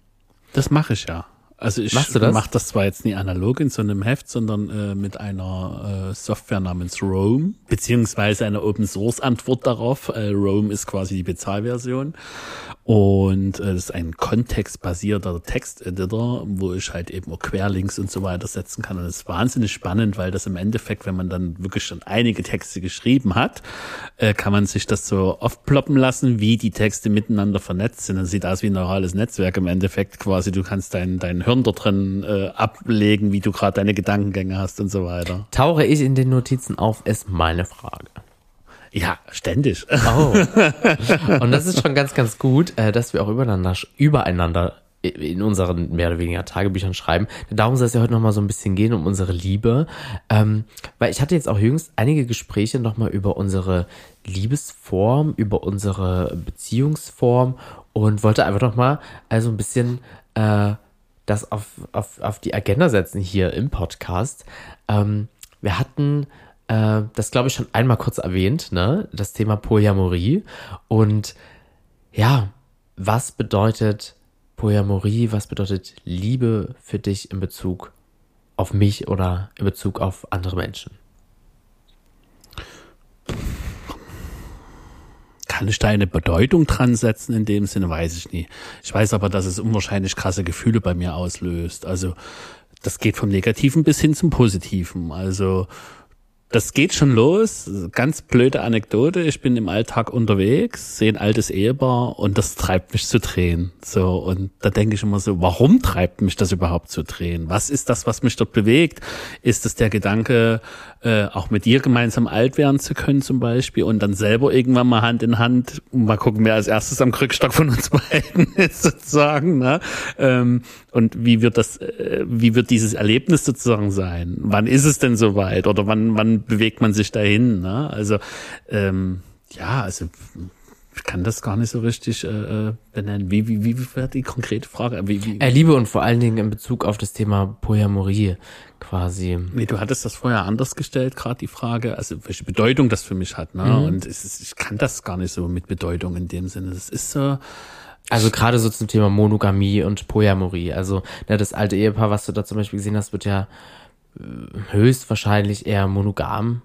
Das mache ich ja. Also ich mache das zwar jetzt nie analog in so einem Heft, sondern äh, mit einer äh, Software namens Roam, beziehungsweise eine Open Source Antwort darauf. Äh, Roam ist quasi die Bezahlversion. Und äh, das ist ein kontextbasierter Texteditor, wo ich halt eben auch Querlinks und so weiter setzen kann. Und das ist wahnsinnig spannend, weil das im Endeffekt, wenn man dann wirklich schon einige Texte geschrieben hat, äh, kann man sich das so oft ploppen lassen, wie die Texte miteinander vernetzt sind. Das sieht aus wie ein neurales Netzwerk im Endeffekt quasi. Du kannst dein, dein Hirn da drin äh, ablegen, wie du gerade deine Gedankengänge hast und so weiter.
Tauche ich in den Notizen auf, ist meine Frage.
Ja, ständig.
Oh. Und das ist schon ganz, ganz gut, äh, dass wir auch übereinander, übereinander in unseren mehr oder weniger Tagebüchern schreiben. Darum soll es ja heute nochmal so ein bisschen gehen, um unsere Liebe. Ähm, weil ich hatte jetzt auch jüngst einige Gespräche nochmal über unsere Liebesform, über unsere Beziehungsform und wollte einfach nochmal also ein bisschen äh, das auf, auf, auf die Agenda setzen hier im Podcast. Ähm, wir hatten äh, das, glaube ich, schon einmal kurz erwähnt, ne? Das Thema Polyamorie. Und ja, was bedeutet Polyamorie? Was bedeutet Liebe für dich in Bezug auf mich oder in Bezug auf andere Menschen?
kann ich da eine Bedeutung dran setzen in dem Sinne, weiß ich nie. Ich weiß aber, dass es unwahrscheinlich krasse Gefühle bei mir auslöst. Also das geht vom Negativen bis hin zum Positiven. Also das geht schon los. Ganz blöde Anekdote. Ich bin im Alltag unterwegs, sehe ein altes Ehepaar und das treibt mich zu drehen. So, und da denke ich immer so, warum treibt mich das überhaupt zu drehen? Was ist das, was mich dort bewegt? Ist es der Gedanke, äh, auch mit dir gemeinsam alt werden zu können zum Beispiel und dann selber irgendwann mal Hand in Hand, mal gucken, wer als erstes am Krückstock von uns beiden ist sozusagen. Ne? Ähm, und wie wird das, äh, wie wird dieses Erlebnis sozusagen sein? Wann ist es denn soweit? Oder wann, wann bewegt man sich dahin? Ne? Also ähm, ja, also ich kann das gar nicht so richtig äh, äh benennen. Wie, wie, wie wäre die konkrete Frage? Wie, wie?
Äh, Liebe und vor allen Dingen in Bezug auf das Thema Polyamorie quasi.
Nee, du hattest das vorher anders gestellt, gerade die Frage, also welche Bedeutung das für mich hat. Ne? Mhm. Und es ist, ich kann das gar nicht so mit Bedeutung in dem Sinne. Das ist so.
Also gerade so zum Thema Monogamie und Polyamorie. Also ne, das alte Ehepaar, was du da zum Beispiel gesehen hast, wird ja äh, höchstwahrscheinlich eher monogam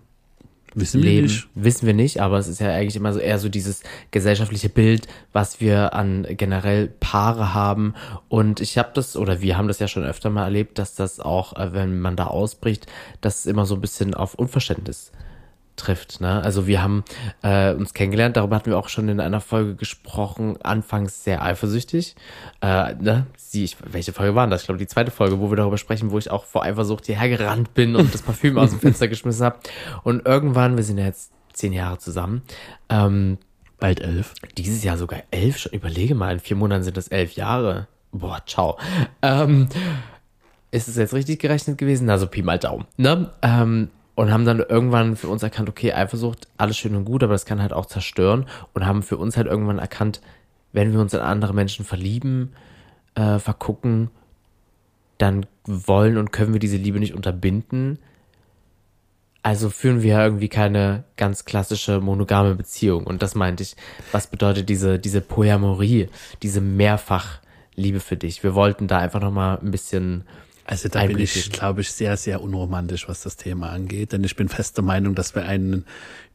Wissen wir nicht.
Wissen wir nicht, aber es ist ja eigentlich immer so eher so dieses gesellschaftliche Bild, was wir an generell Paare haben. Und ich habe das, oder wir haben das ja schon öfter mal erlebt, dass das auch, äh, wenn man da ausbricht, das immer so ein bisschen auf Unverständnis trifft. Ne? Also wir haben äh, uns kennengelernt, darüber hatten wir auch schon in einer Folge gesprochen, anfangs sehr eifersüchtig. Äh, ne? Sie, ich, welche Folge waren das? Ich glaube die zweite Folge, wo wir darüber sprechen, wo ich auch vor Eifersucht hierher gerannt bin und das Parfüm aus dem Fenster geschmissen habe. Und irgendwann, wir sind ja jetzt zehn Jahre zusammen, ähm,
bald elf.
Dieses Jahr sogar elf, schon überlege mal, in vier Monaten sind das elf Jahre. Boah, ciao. Ähm, ist es jetzt richtig gerechnet gewesen? Also Pi mal Daumen. Ne? Ähm, und haben dann irgendwann für uns erkannt, okay, Eifersucht, alles schön und gut, aber das kann halt auch zerstören und haben für uns halt irgendwann erkannt, wenn wir uns in andere Menschen verlieben, äh, vergucken, dann wollen und können wir diese Liebe nicht unterbinden. Also führen wir irgendwie keine ganz klassische monogame Beziehung. Und das meinte ich, was bedeutet diese, diese Polyamorie, diese Mehrfachliebe für dich? Wir wollten da einfach nochmal ein bisschen
also da bin ich, glaube ich, sehr, sehr unromantisch, was das Thema angeht. Denn ich bin fest der Meinung, dass wir ein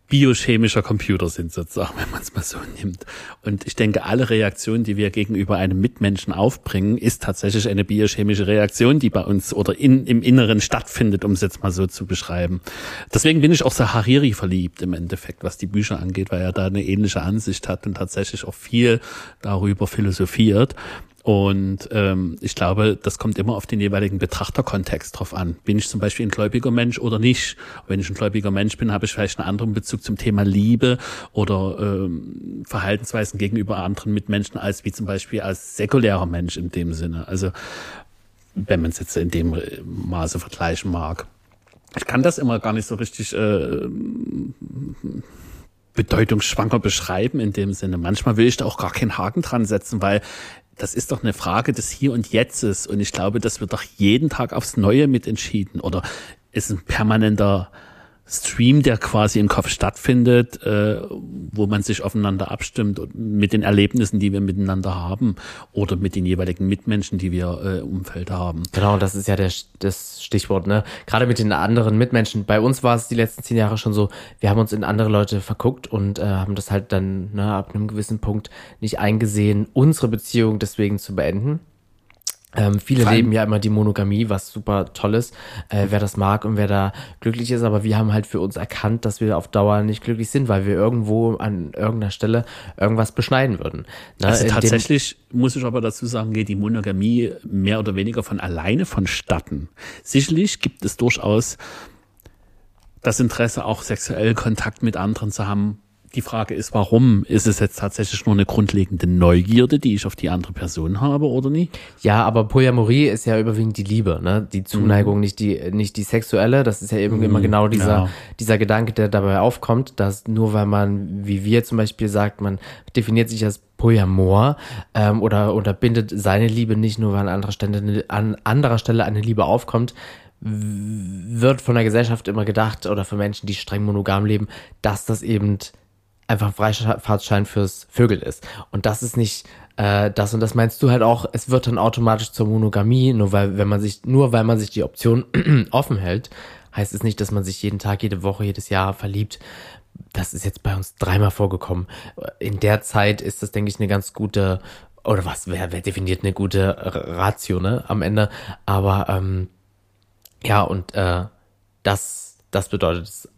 biochemischer Computer sind, sozusagen, wenn man es mal so nimmt. Und ich denke, alle Reaktionen, die wir gegenüber einem Mitmenschen aufbringen, ist tatsächlich eine biochemische Reaktion, die bei uns oder in, im Inneren stattfindet, um es jetzt mal so zu beschreiben. Deswegen bin ich auch sehr Hariri verliebt im Endeffekt, was die Bücher angeht, weil er da eine ähnliche Ansicht hat und tatsächlich auch viel darüber philosophiert. Und ähm, ich glaube, das kommt immer auf den jeweiligen Betrachterkontext drauf an. Bin ich zum Beispiel ein gläubiger Mensch oder nicht? Wenn ich ein gläubiger Mensch bin, habe ich vielleicht einen anderen Bezug zum Thema Liebe oder ähm, Verhaltensweisen gegenüber anderen Mitmenschen als wie zum Beispiel als säkulärer Mensch in dem Sinne. Also wenn man es jetzt in dem Maße vergleichen mag. Ich kann das immer gar nicht so richtig äh, bedeutungsschwanger beschreiben in dem Sinne. Manchmal will ich da auch gar keinen Haken dran setzen, weil das ist doch eine Frage des Hier und Jetztes. Und ich glaube, das wird doch jeden Tag aufs Neue mit entschieden. Oder ist ein permanenter Stream, der quasi im Kopf stattfindet, äh, wo man sich aufeinander abstimmt mit den Erlebnissen, die wir miteinander haben oder mit den jeweiligen Mitmenschen, die wir äh, im Umfeld haben.
Genau, das ist ja der, das Stichwort, ne? Gerade mit den anderen Mitmenschen. Bei uns war es die letzten zehn Jahre schon so, wir haben uns in andere Leute verguckt und äh, haben das halt dann ne, ab einem gewissen Punkt nicht eingesehen, unsere Beziehung deswegen zu beenden. Ähm, viele leben ja immer die Monogamie, was super toll ist, äh, wer das mag und wer da glücklich ist, aber wir haben halt für uns erkannt, dass wir auf Dauer nicht glücklich sind, weil wir irgendwo an irgendeiner Stelle irgendwas beschneiden würden.
Ne? Also tatsächlich muss ich aber dazu sagen, geht die Monogamie mehr oder weniger von alleine vonstatten. Sicherlich gibt es durchaus das Interesse, auch sexuell Kontakt mit anderen zu haben, die Frage ist, warum? Ist es jetzt tatsächlich nur eine grundlegende Neugierde, die ich auf die andere Person habe oder nicht?
Ja, aber Polyamorie ist ja überwiegend die Liebe, ne? Die Zuneigung, mhm. nicht die, nicht die sexuelle. Das ist ja eben mhm, immer genau dieser, ja. dieser Gedanke, der dabei aufkommt, dass nur weil man, wie wir zum Beispiel sagt, man definiert sich als Polyamor ähm, oder, oder bindet seine Liebe nicht nur, weil an anderer Stelle, an anderer Stelle eine Liebe aufkommt, wird von der Gesellschaft immer gedacht oder von Menschen, die streng monogam leben, dass das eben einfach ein Freifahrtschein fürs Vögel ist. Und das ist nicht äh, das und das meinst du halt auch, es wird dann automatisch zur Monogamie, nur weil, wenn man sich, nur weil man sich die Option offen hält, heißt es nicht, dass man sich jeden Tag, jede Woche, jedes Jahr verliebt. das ist jetzt bei uns dreimal vorgekommen. In der Zeit ist das, denke ich, eine ganz gute, oder was, wer, wer definiert eine gute Ratio, ne, am Ende. Aber ähm, ja, und äh, das, das bedeutet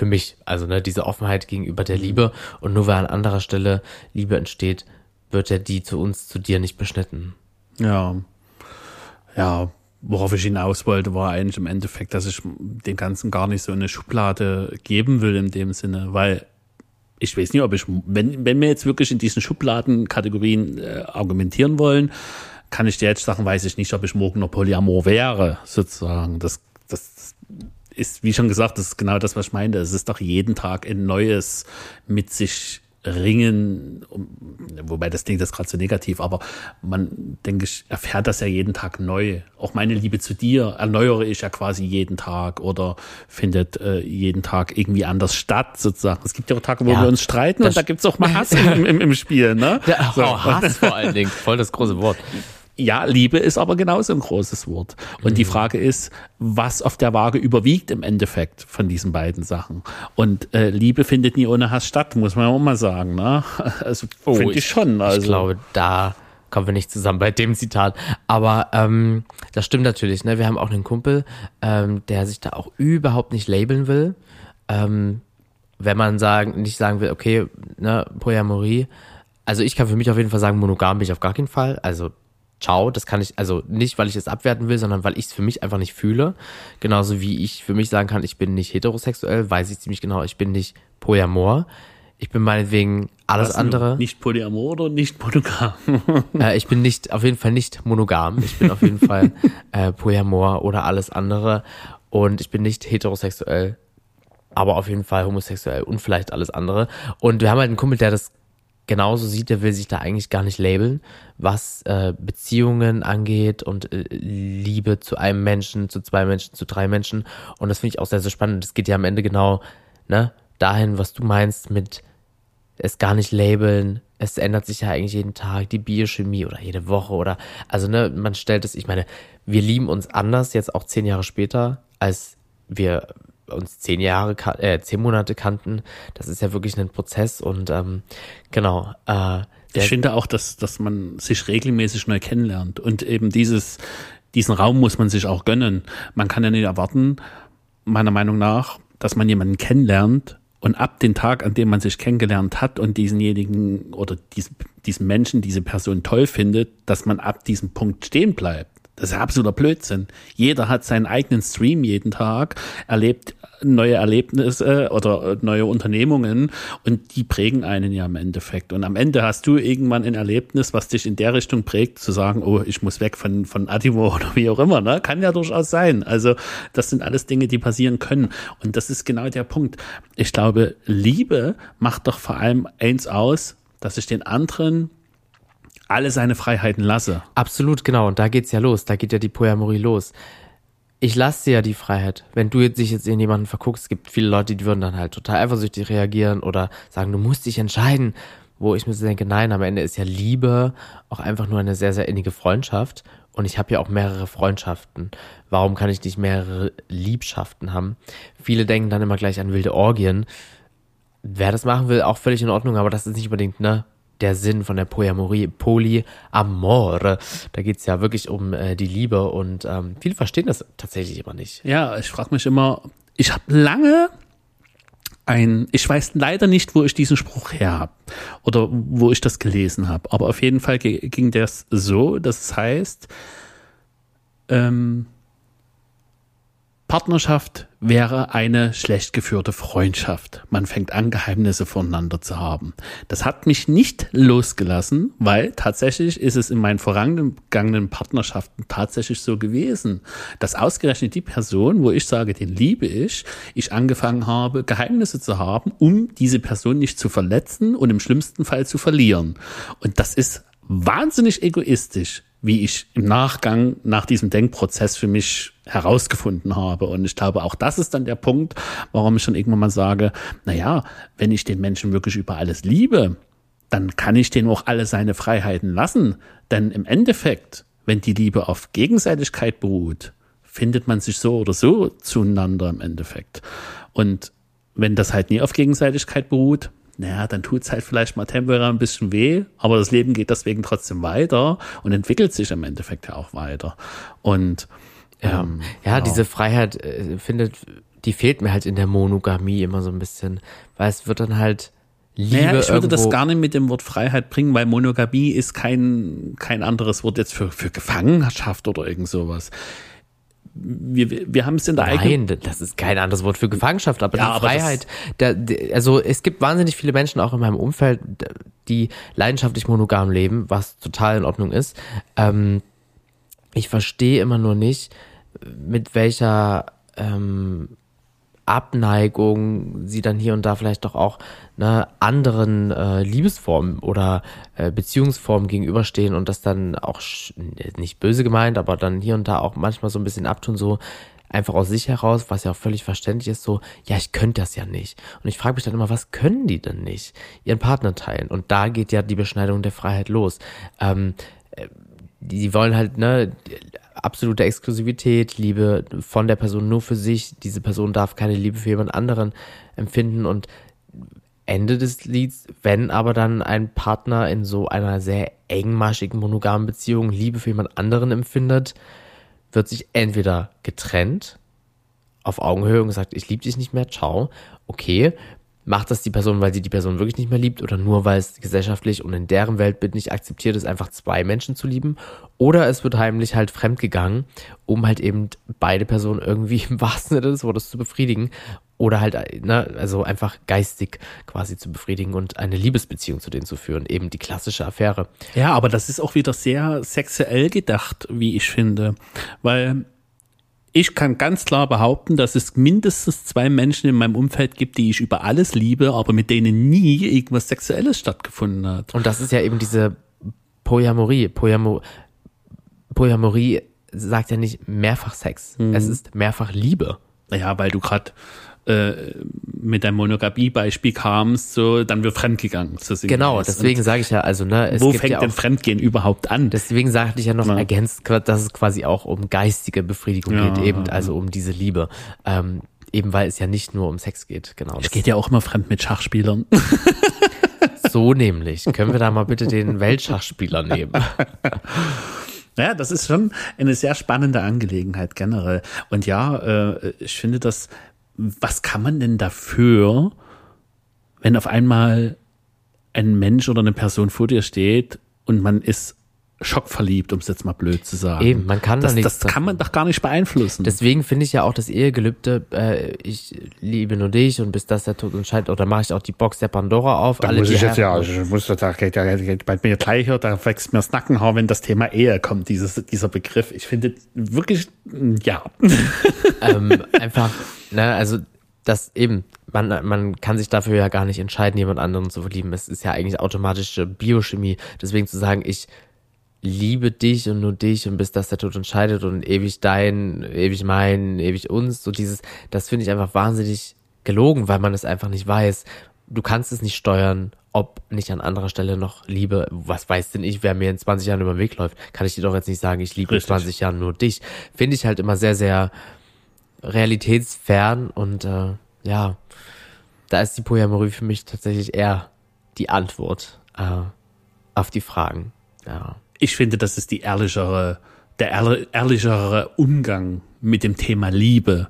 für mich, also ne, diese Offenheit gegenüber der Liebe und nur weil an anderer Stelle Liebe entsteht, wird ja die zu uns, zu dir nicht beschnitten.
Ja. Ja, worauf ich hinaus wollte, war eigentlich im Endeffekt, dass ich dem Ganzen gar nicht so eine Schublade geben will in dem Sinne, weil ich weiß nicht, ob ich, wenn, wenn wir jetzt wirklich in diesen Schubladenkategorien äh, argumentieren wollen, kann ich dir jetzt sagen, weiß ich nicht, ob ich morgen noch Polyamor wäre, sozusagen. Das, das ist, wie schon gesagt, das ist genau das, was ich meinte. Es ist doch jeden Tag ein neues mit sich ringen, wobei das klingt das gerade so negativ, aber man, denke ich, erfährt das ja jeden Tag neu. Auch meine Liebe zu dir erneuere ich ja quasi jeden Tag oder findet äh, jeden Tag irgendwie anders statt, sozusagen. Es gibt ja auch Tage, wo ja, wir uns streiten und da gibt's auch mal Hass im, im, im Spiel, ne?
Ja, so. oh, Hass vor allen Dingen, voll das große Wort.
Ja, Liebe ist aber genauso ein großes Wort. Und mhm. die Frage ist, was auf der Waage überwiegt im Endeffekt von diesen beiden Sachen. Und äh, Liebe findet nie ohne Hass statt, muss man auch mal sagen. Ne? Also oh, finde ich schon. Also.
Ich glaube, da kommen wir nicht zusammen bei dem Zitat. Aber ähm, das stimmt natürlich. Ne? Wir haben auch einen Kumpel, ähm, der sich da auch überhaupt nicht labeln will. Ähm, wenn man sagen, nicht sagen will, okay, ne, Polyamorie. Also ich kann für mich auf jeden Fall sagen, monogam bin ich auf gar keinen Fall. Also ciao, das kann ich, also nicht, weil ich es abwerten will, sondern weil ich es für mich einfach nicht fühle. Genauso wie ich für mich sagen kann, ich bin nicht heterosexuell, weiß ich ziemlich genau, ich bin nicht Polyamor. Ich bin meinetwegen alles Was, andere.
Nicht Polyamor oder nicht monogam?
äh, ich bin nicht, auf jeden Fall nicht monogam. Ich bin auf jeden Fall äh, Polyamor oder alles andere. Und ich bin nicht heterosexuell, aber auf jeden Fall homosexuell und vielleicht alles andere. Und wir haben halt einen Kumpel, der das genauso sieht, der will sich da eigentlich gar nicht labeln, was äh, Beziehungen angeht und äh, Liebe zu einem Menschen, zu zwei Menschen, zu drei Menschen. Und das finde ich auch sehr, sehr spannend. Es geht ja am Ende genau ne, dahin, was du meinst mit es gar nicht labeln. Es ändert sich ja eigentlich jeden Tag die Biochemie oder jede Woche oder also ne, man stellt es, ich meine, wir lieben uns anders jetzt auch zehn Jahre später, als wir uns zehn Jahre, äh, zehn Monate kannten. Das ist ja wirklich ein Prozess und ähm, genau. Äh,
ich finde auch, dass, dass man sich regelmäßig neu kennenlernt und eben dieses, diesen Raum muss man sich auch gönnen. Man kann ja nicht erwarten, meiner Meinung nach, dass man jemanden kennenlernt und ab dem Tag, an dem man sich kennengelernt hat und diesenjenigen oder diesen, diesen Menschen, diese Person toll findet, dass man ab diesem Punkt stehen bleibt. Das ist absoluter Blödsinn. Jeder hat seinen eigenen Stream jeden Tag, erlebt neue Erlebnisse oder neue Unternehmungen und die prägen einen ja im Endeffekt. Und am Ende hast du irgendwann ein Erlebnis, was dich in der Richtung prägt, zu sagen, oh, ich muss weg von, von Atimo oder wie auch immer. Ne? Kann ja durchaus sein. Also das sind alles Dinge, die passieren können. Und das ist genau der Punkt. Ich glaube, Liebe macht doch vor allem eins aus, dass ich den anderen alle seine Freiheiten lasse.
Absolut, genau. Und da geht's ja los. Da geht ja die Polyamorie los. Ich lasse dir ja die Freiheit. Wenn du jetzt dich jetzt in jemanden verguckst, es gibt viele Leute, die würden dann halt total eifersüchtig reagieren oder sagen, du musst dich entscheiden. Wo ich mir so denke, nein, am Ende ist ja Liebe auch einfach nur eine sehr, sehr innige Freundschaft. Und ich habe ja auch mehrere Freundschaften. Warum kann ich nicht mehrere Liebschaften haben? Viele denken dann immer gleich an wilde Orgien. Wer das machen will, auch völlig in Ordnung, aber das ist nicht unbedingt, ne, der Sinn von der Polyamorie, Polyamore. Da geht's ja wirklich um äh, die Liebe und ähm, viele verstehen das tatsächlich immer nicht.
Ja, ich frage mich immer, ich habe lange ein, ich weiß leider nicht, wo ich diesen Spruch her habe oder wo ich das gelesen habe, aber auf jeden Fall ging das so, das heißt, ähm, Partnerschaft wäre eine schlecht geführte Freundschaft. Man fängt an, Geheimnisse voneinander zu haben. Das hat mich nicht losgelassen, weil tatsächlich ist es in meinen vorangegangenen Partnerschaften tatsächlich so gewesen, dass ausgerechnet die Person, wo ich sage, den liebe ich, ich angefangen habe, Geheimnisse zu haben, um diese Person nicht zu verletzen und im schlimmsten Fall zu verlieren. Und das ist wahnsinnig egoistisch wie ich im Nachgang nach diesem Denkprozess für mich herausgefunden habe. Und ich glaube, auch das ist dann der Punkt, warum ich schon irgendwann mal sage, na ja, wenn ich den Menschen wirklich über alles liebe, dann kann ich den auch alle seine Freiheiten lassen. Denn im Endeffekt, wenn die Liebe auf Gegenseitigkeit beruht, findet man sich so oder so zueinander im Endeffekt. Und wenn das halt nie auf Gegenseitigkeit beruht, naja, dann tut's halt vielleicht mal temporär ein bisschen weh, aber das Leben geht deswegen trotzdem weiter und entwickelt sich im Endeffekt ja auch weiter. Und
Ja,
ähm,
ja, diese Freiheit äh, findet, die fehlt mir halt in der Monogamie immer so ein bisschen, weil es wird dann halt Liebe
Naja, ich würde das
irgendwo-
gar nicht mit dem Wort Freiheit bringen, weil Monogamie ist kein, kein anderes Wort jetzt für, für Gefangenschaft oder irgend sowas. Wir, wir haben es in der eigenen.
Nein, das ist kein anderes Wort für Gefangenschaft, aber
Ja,
die Freiheit, der, also es gibt wahnsinnig viele Menschen auch in meinem Umfeld, die leidenschaftlich monogam leben, was total in Ordnung ist. Ähm, ich verstehe immer nur nicht, mit welcher ähm, Abneigung sie dann hier und da vielleicht doch auch ne, anderen äh, Liebesformen oder äh, Beziehungsformen gegenüberstehen und das dann auch nicht böse gemeint, aber dann hier und da auch manchmal so ein bisschen abtun, so einfach aus sich heraus, was ja auch völlig verständlich ist, so, ja, ich könnte das ja nicht. Und ich frage mich dann immer, was können die denn nicht? Ihren Partner teilen. Und da geht ja die Beschneidung der Freiheit los. Ähm, die wollen halt, ne, absolute Exklusivität, Liebe von der Person nur für sich. Diese Person darf keine Liebe für jemand anderen empfinden und Ende des Lieds, wenn aber dann ein Partner in so einer sehr engmaschigen monogamen Beziehung Liebe für jemand anderen empfindet, wird sich entweder getrennt auf Augenhöhe und gesagt, ich liebe dich nicht mehr, ciao. Okay, macht das die Person, weil sie die Person wirklich nicht mehr liebt oder nur weil es gesellschaftlich und in deren Weltbild nicht akzeptiert ist, einfach zwei Menschen zu lieben? Oder es wird heimlich halt fremdgegangen, um halt eben beide Personen irgendwie im wahrsten Sinne des Wortes zu befriedigen oder halt, ne, also einfach geistig quasi zu befriedigen und eine Liebesbeziehung zu denen zu führen. Eben die klassische Affäre.
Ja, aber das ist auch wieder sehr sexuell gedacht, wie ich finde. Weil ich kann ganz klar behaupten, dass es mindestens zwei Menschen in meinem Umfeld gibt, die ich über alles liebe, aber mit denen nie irgendwas Sexuelles stattgefunden hat.
Und das ist ja eben diese Polyamorie. Polyamo Polyamorie sagt ja nicht mehrfach Sex. Es ist mehrfach Liebe.
Naja, weil du gerade äh, mit deinem Monogamie-Beispiel kamst, so dann wird fremdgegangen. So.
Genau, deswegen sage ich ja, also, ne, es
wo fängt
ja
denn
auch,
Fremdgehen überhaupt an?
deswegen sagte ich ja noch
Ja.
ergänzt, dass es quasi auch um geistige Befriedigung
Ja,
geht, eben, also um diese Liebe. Ähm, eben weil es ja nicht nur um Sex geht, genau. Das
geht ja auch immer fremd mit Schachspielern.
so nämlich. Können wir da mal bitte den Weltschachspieler nehmen?
Ja, das ist schon eine sehr spannende Angelegenheit generell. Und ja, äh, ich finde das, was kann man denn dafür, wenn auf einmal ein Mensch oder eine Person vor dir steht und man ist schockverliebt, um es jetzt mal blöd zu sagen.
Eben, man kann da
das,
nichts
Das kann man doch gar nicht beeinflussen.
Deswegen finde ich ja auch das Ehegelübde, äh, ich liebe nur dich und bis das der Tod uns scheidet, oder mache ich auch die Box der Pandora auf.
da muss ich jetzt ja, ich muss da da geht bei mir gleich, da wächst mir das Nackenhaar, wenn das Thema Ehe kommt, dieses, dieser Begriff. Ich finde wirklich, ja.
ähm, einfach, ne, also das eben, man, man kann sich dafür ja gar nicht entscheiden, jemand anderen zu verlieben. Es ist ja eigentlich automatische Biochemie. Deswegen zu sagen, ich liebe dich und nur dich und bis das der Tod entscheidet und ewig dein, ewig mein, ewig uns, so dieses, das finde ich einfach wahnsinnig gelogen, weil man es einfach nicht weiß. Du kannst es nicht steuern, ob nicht an anderer Stelle noch Liebe, was weiß denn ich, wer mir in 20 Jahren über den Weg läuft, kann ich dir doch jetzt nicht sagen, ich liebe in
Richtig.
20 Jahren nur dich. Finde ich halt immer sehr, sehr realitätsfern und äh, ja, da ist die Polyamorie für mich tatsächlich eher die Antwort äh, auf die Fragen. Ja.
Ich finde, das ist die ehrlichere, der ehrli- ehrlichere Umgang mit dem Thema Liebe.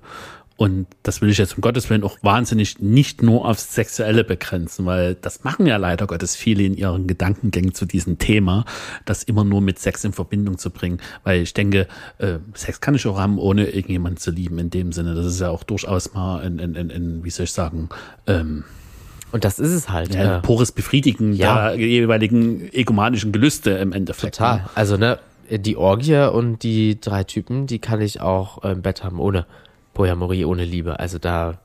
Und das will ich jetzt um Gottes Willen auch wahnsinnig nicht nur aufs Sexuelle begrenzen, weil das machen ja leider Gottes viele in ihren Gedankengängen zu diesem Thema, das immer nur mit Sex in Verbindung zu bringen. Weil ich denke, äh, Sex kann ich auch haben, ohne irgendjemanden zu lieben in dem Sinne. Das ist ja auch durchaus mal ein, ein, ein, ein wie soll ich sagen, ähm,
Und das ist es halt.
ja,
äh,
pures Befriedigen
Ja.
der jeweiligen egomanischen Gelüste im Endeffekt.
total. Also, ne, die Orgie und die drei Typen, die kann ich auch äh, im Bett haben ohne Polyamorie, ohne Liebe. Also da,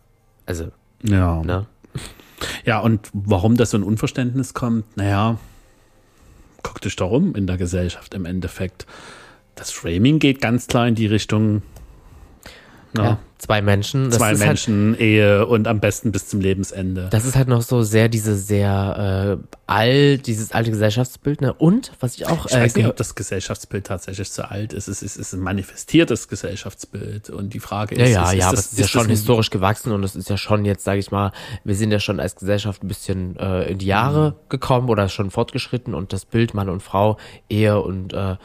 also,
Ja.
ne?
Ja, und warum das so ein Unverständnis kommt, naja, guck dich doch um in der Gesellschaft im Endeffekt. Das Framing geht ganz klar in die Richtung, Ja.
Ja, zwei Menschen. Das
Zwei
ist Halt,
Menschen, Ehe und am besten bis zum Lebensende.
das ist halt noch so sehr diese sehr äh, alt, dieses alte Gesellschaftsbild, ne? Und was ich auch
Ich weiß nicht,
gehör-
ob das Gesellschaftsbild tatsächlich so alt ist. Es ist, es ist ein manifestiertes Gesellschaftsbild. Und die Frage
Ja,
ist,
ja,
ist,
ja, aber
das,
es ist ja schon historisch gewachsen und es ist ja schon jetzt, sage ich mal, wir sind ja schon als Gesellschaft ein bisschen äh, in die Jahre
Mhm.
gekommen oder schon fortgeschritten und das Bild Mann und Frau, Ehe und äh,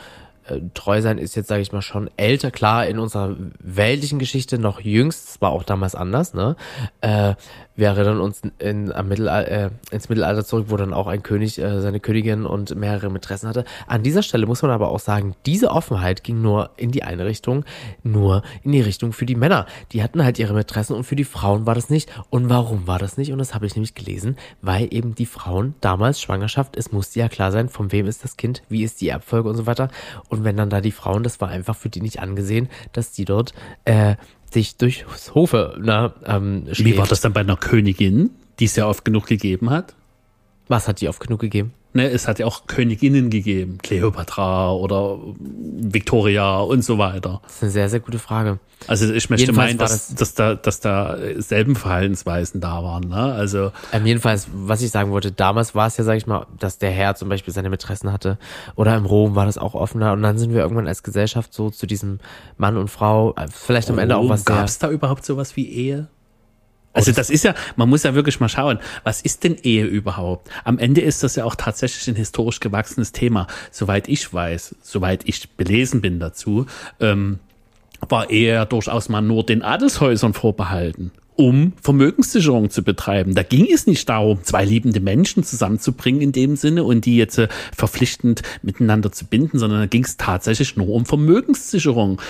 äh, treu sein ist jetzt, sage ich mal, schon älter. Klar, in unserer weltlichen Geschichte noch jüngst, es war auch damals anders, ne? Äh, wir erinnern uns in, am Mittelalter, äh, ins Mittelalter zurück, wo dann auch ein König äh, seine Königin und mehrere Mätressen hatte. An dieser Stelle muss man aber auch sagen, diese Offenheit ging nur in die eine Richtung, nur in die Richtung für die Männer. Die hatten halt ihre Mätressen und für die Frauen war das nicht. Und warum war das nicht? Und das habe ich nämlich gelesen, weil eben die Frauen damals Schwangerschaft, es musste ja klar sein, von wem ist das Kind, wie ist die Erbfolge und so weiter. Und wenn dann da die Frauen, das war einfach für die nicht angesehen, dass die dort äh, sich durchs Hofe ne, ähm,
Wie
schläft.
war das dann bei einer Königin, die es ja oft genug gegeben hat?
Was hat die oft genug gegeben?
Ne, es hat ja auch Königinnen gegeben, Kleopatra oder Victoria und so weiter.
Das ist eine sehr, sehr gute Frage.
Also ich möchte
Jedenfalls
meinen, dass,
das-
dass da, dass da selben Verhaltensweisen da waren. Ne? Also
Ähm, jedenfalls, was ich sagen wollte, damals war es ja, sag ich mal, dass der Herr zum Beispiel seine Mätressen hatte. Oder im Rom war das auch offener. Und dann sind wir irgendwann als Gesellschaft so zu diesem Mann und Frau, äh, vielleicht am Ende auch was
gab es da überhaupt sowas wie Ehe? Also das ist ja, man muss ja wirklich mal schauen, was ist denn Ehe überhaupt? Am Ende ist das ja auch tatsächlich ein historisch gewachsenes Thema. Soweit ich weiß, soweit ich belesen bin dazu, ähm, war Ehe ja durchaus mal nur den Adelshäusern vorbehalten, um Vermögenssicherung zu betreiben. Da ging es nicht darum, zwei liebende Menschen zusammenzubringen in dem Sinne und die jetzt äh, verpflichtend miteinander zu binden, sondern da ging es tatsächlich nur um Vermögenssicherung.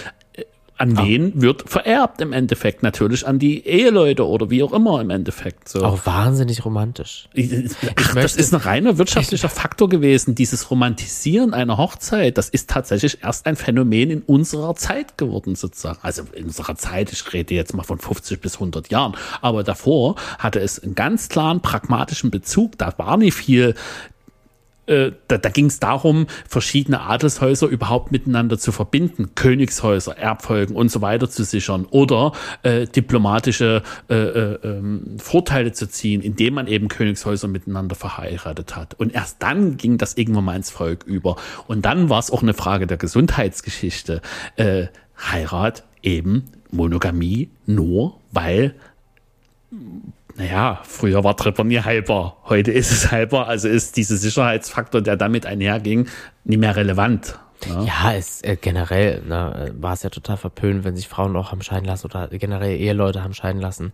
An wen wird vererbt im Endeffekt? Natürlich an die Eheleute oder wie auch immer im Endeffekt. So.
Auch wahnsinnig romantisch.
Ach, das
möchte-
ist ein reiner wirtschaftlicher Faktor gewesen. Dieses Romantisieren einer Hochzeit, das ist tatsächlich erst ein Phänomen in unserer Zeit geworden, sozusagen. Also in unserer Zeit, ich rede jetzt mal von 50 bis 100 Jahren. Aber davor hatte es einen ganz klaren pragmatischen Bezug. Da war nicht viel äh, da, da ging es darum, verschiedene Adelshäuser überhaupt miteinander zu verbinden, Königshäuser, Erbfolgen und so weiter zu sichern oder äh, diplomatische äh, äh, ähm, Vorteile zu ziehen, indem man eben Königshäuser miteinander verheiratet hat. Und erst dann ging das irgendwann mal ins Volk über. Und dann war es auch eine Frage der Gesundheitsgeschichte. Äh, Heirat eben Monogamie nur, weil naja, früher war Trepanier halber, heute ist es halber, also ist dieser Sicherheitsfaktor, der damit einherging, nicht mehr relevant. Ja.
Ja, es äh, generell ne, war es ja total verpönt, wenn sich Frauen auch haben scheiden lassen oder generell Eheleute haben scheiden lassen.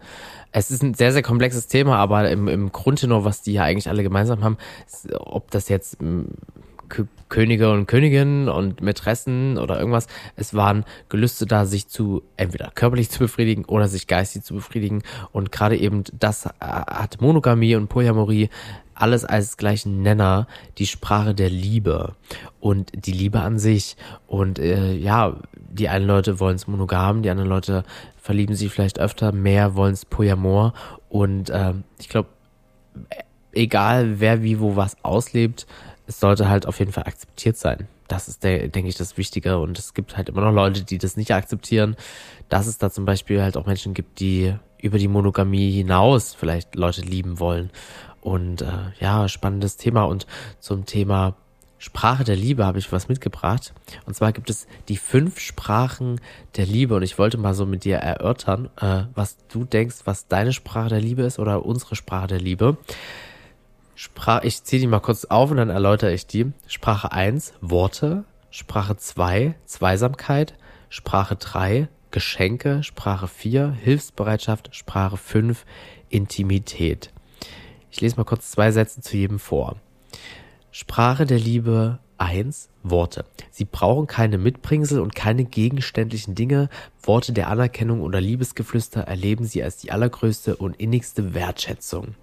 Es ist ein sehr, sehr komplexes Thema, aber im, im Grunde nur, was die ja eigentlich alle gemeinsam haben, ist, ob das jetzt Könige und Königinnen und Mätressen oder irgendwas, es waren Gelüste da, sich zu entweder körperlich zu befriedigen oder sich geistig zu befriedigen. Und gerade eben das äh, hat Monogamie und Polyamorie alles als gleichen Nenner, die Sprache der Liebe und die Liebe an sich. Und äh, ja, die einen Leute wollen es monogam, die anderen Leute verlieben sich vielleicht öfter, mehr wollen es Polyamor. Und ähm, ich glaube, egal wer wie wo was auslebt, es sollte halt auf jeden Fall akzeptiert sein. Das ist, der, denke ich, das Wichtige. Und es gibt halt immer noch Leute, die das nicht akzeptieren. Dass es da zum Beispiel halt auch Menschen gibt, die über die Monogamie hinaus vielleicht Leute lieben wollen. Und äh, ja, spannendes Thema. Und zum Thema Sprache der Liebe habe ich was mitgebracht. Und zwar gibt es die fünf Sprachen der Liebe. Und ich wollte mal so mit dir erörtern, äh, was du denkst, was deine Sprache der Liebe ist oder unsere Sprache der Liebe. Sprach, ich ziehe die mal kurz auf und dann erläutere ich die. Sprache 1, Worte. Sprache 2, Zweisamkeit. Sprache 3, Geschenke. Sprache 4, Hilfsbereitschaft. Sprache 5, Intimität. Ich lese mal kurz zwei Sätze zu jedem vor. Sprache der Liebe 1. Worte. Sie brauchen keine Mitbringsel und keine gegenständlichen Dinge. Worte der Anerkennung oder Liebesgeflüster erleben sie als die allergrößte und innigste Wertschätzung.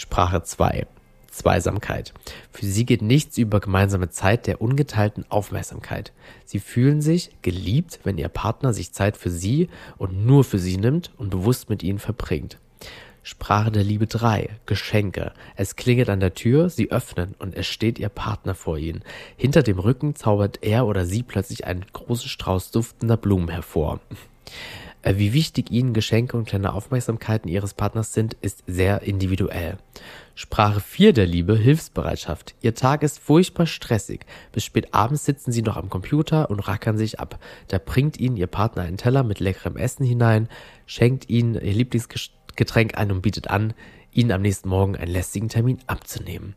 Sprache 2. Zweisamkeit. Für sie geht nichts über gemeinsame Zeit der ungeteilten Aufmerksamkeit. Sie fühlen sich geliebt, wenn ihr Partner sich Zeit für sie und nur für sie nimmt und bewusst mit ihnen verbringt. Sprache der Liebe 3. Geschenke. Es klingelt an der Tür, sie öffnen und es steht ihr Partner vor ihnen. Hinter dem Rücken zaubert er oder sie plötzlich einen großen Strauß duftender Blumen hervor. Äh, wie wichtig ihnen Geschenke und kleine Aufmerksamkeiten ihres Partners sind, ist sehr individuell. Sprache 4 der Liebe, Hilfsbereitschaft. Ihr Tag ist furchtbar stressig. Bis spät abends sitzen sie noch am Computer und rackern sich ab. Da bringt ihnen ihr Partner einen Teller mit leckerem Essen hinein, schenkt ihnen ihr Lieblingsgetränk ein und bietet an, ihnen am nächsten Morgen einen lästigen Termin abzunehmen.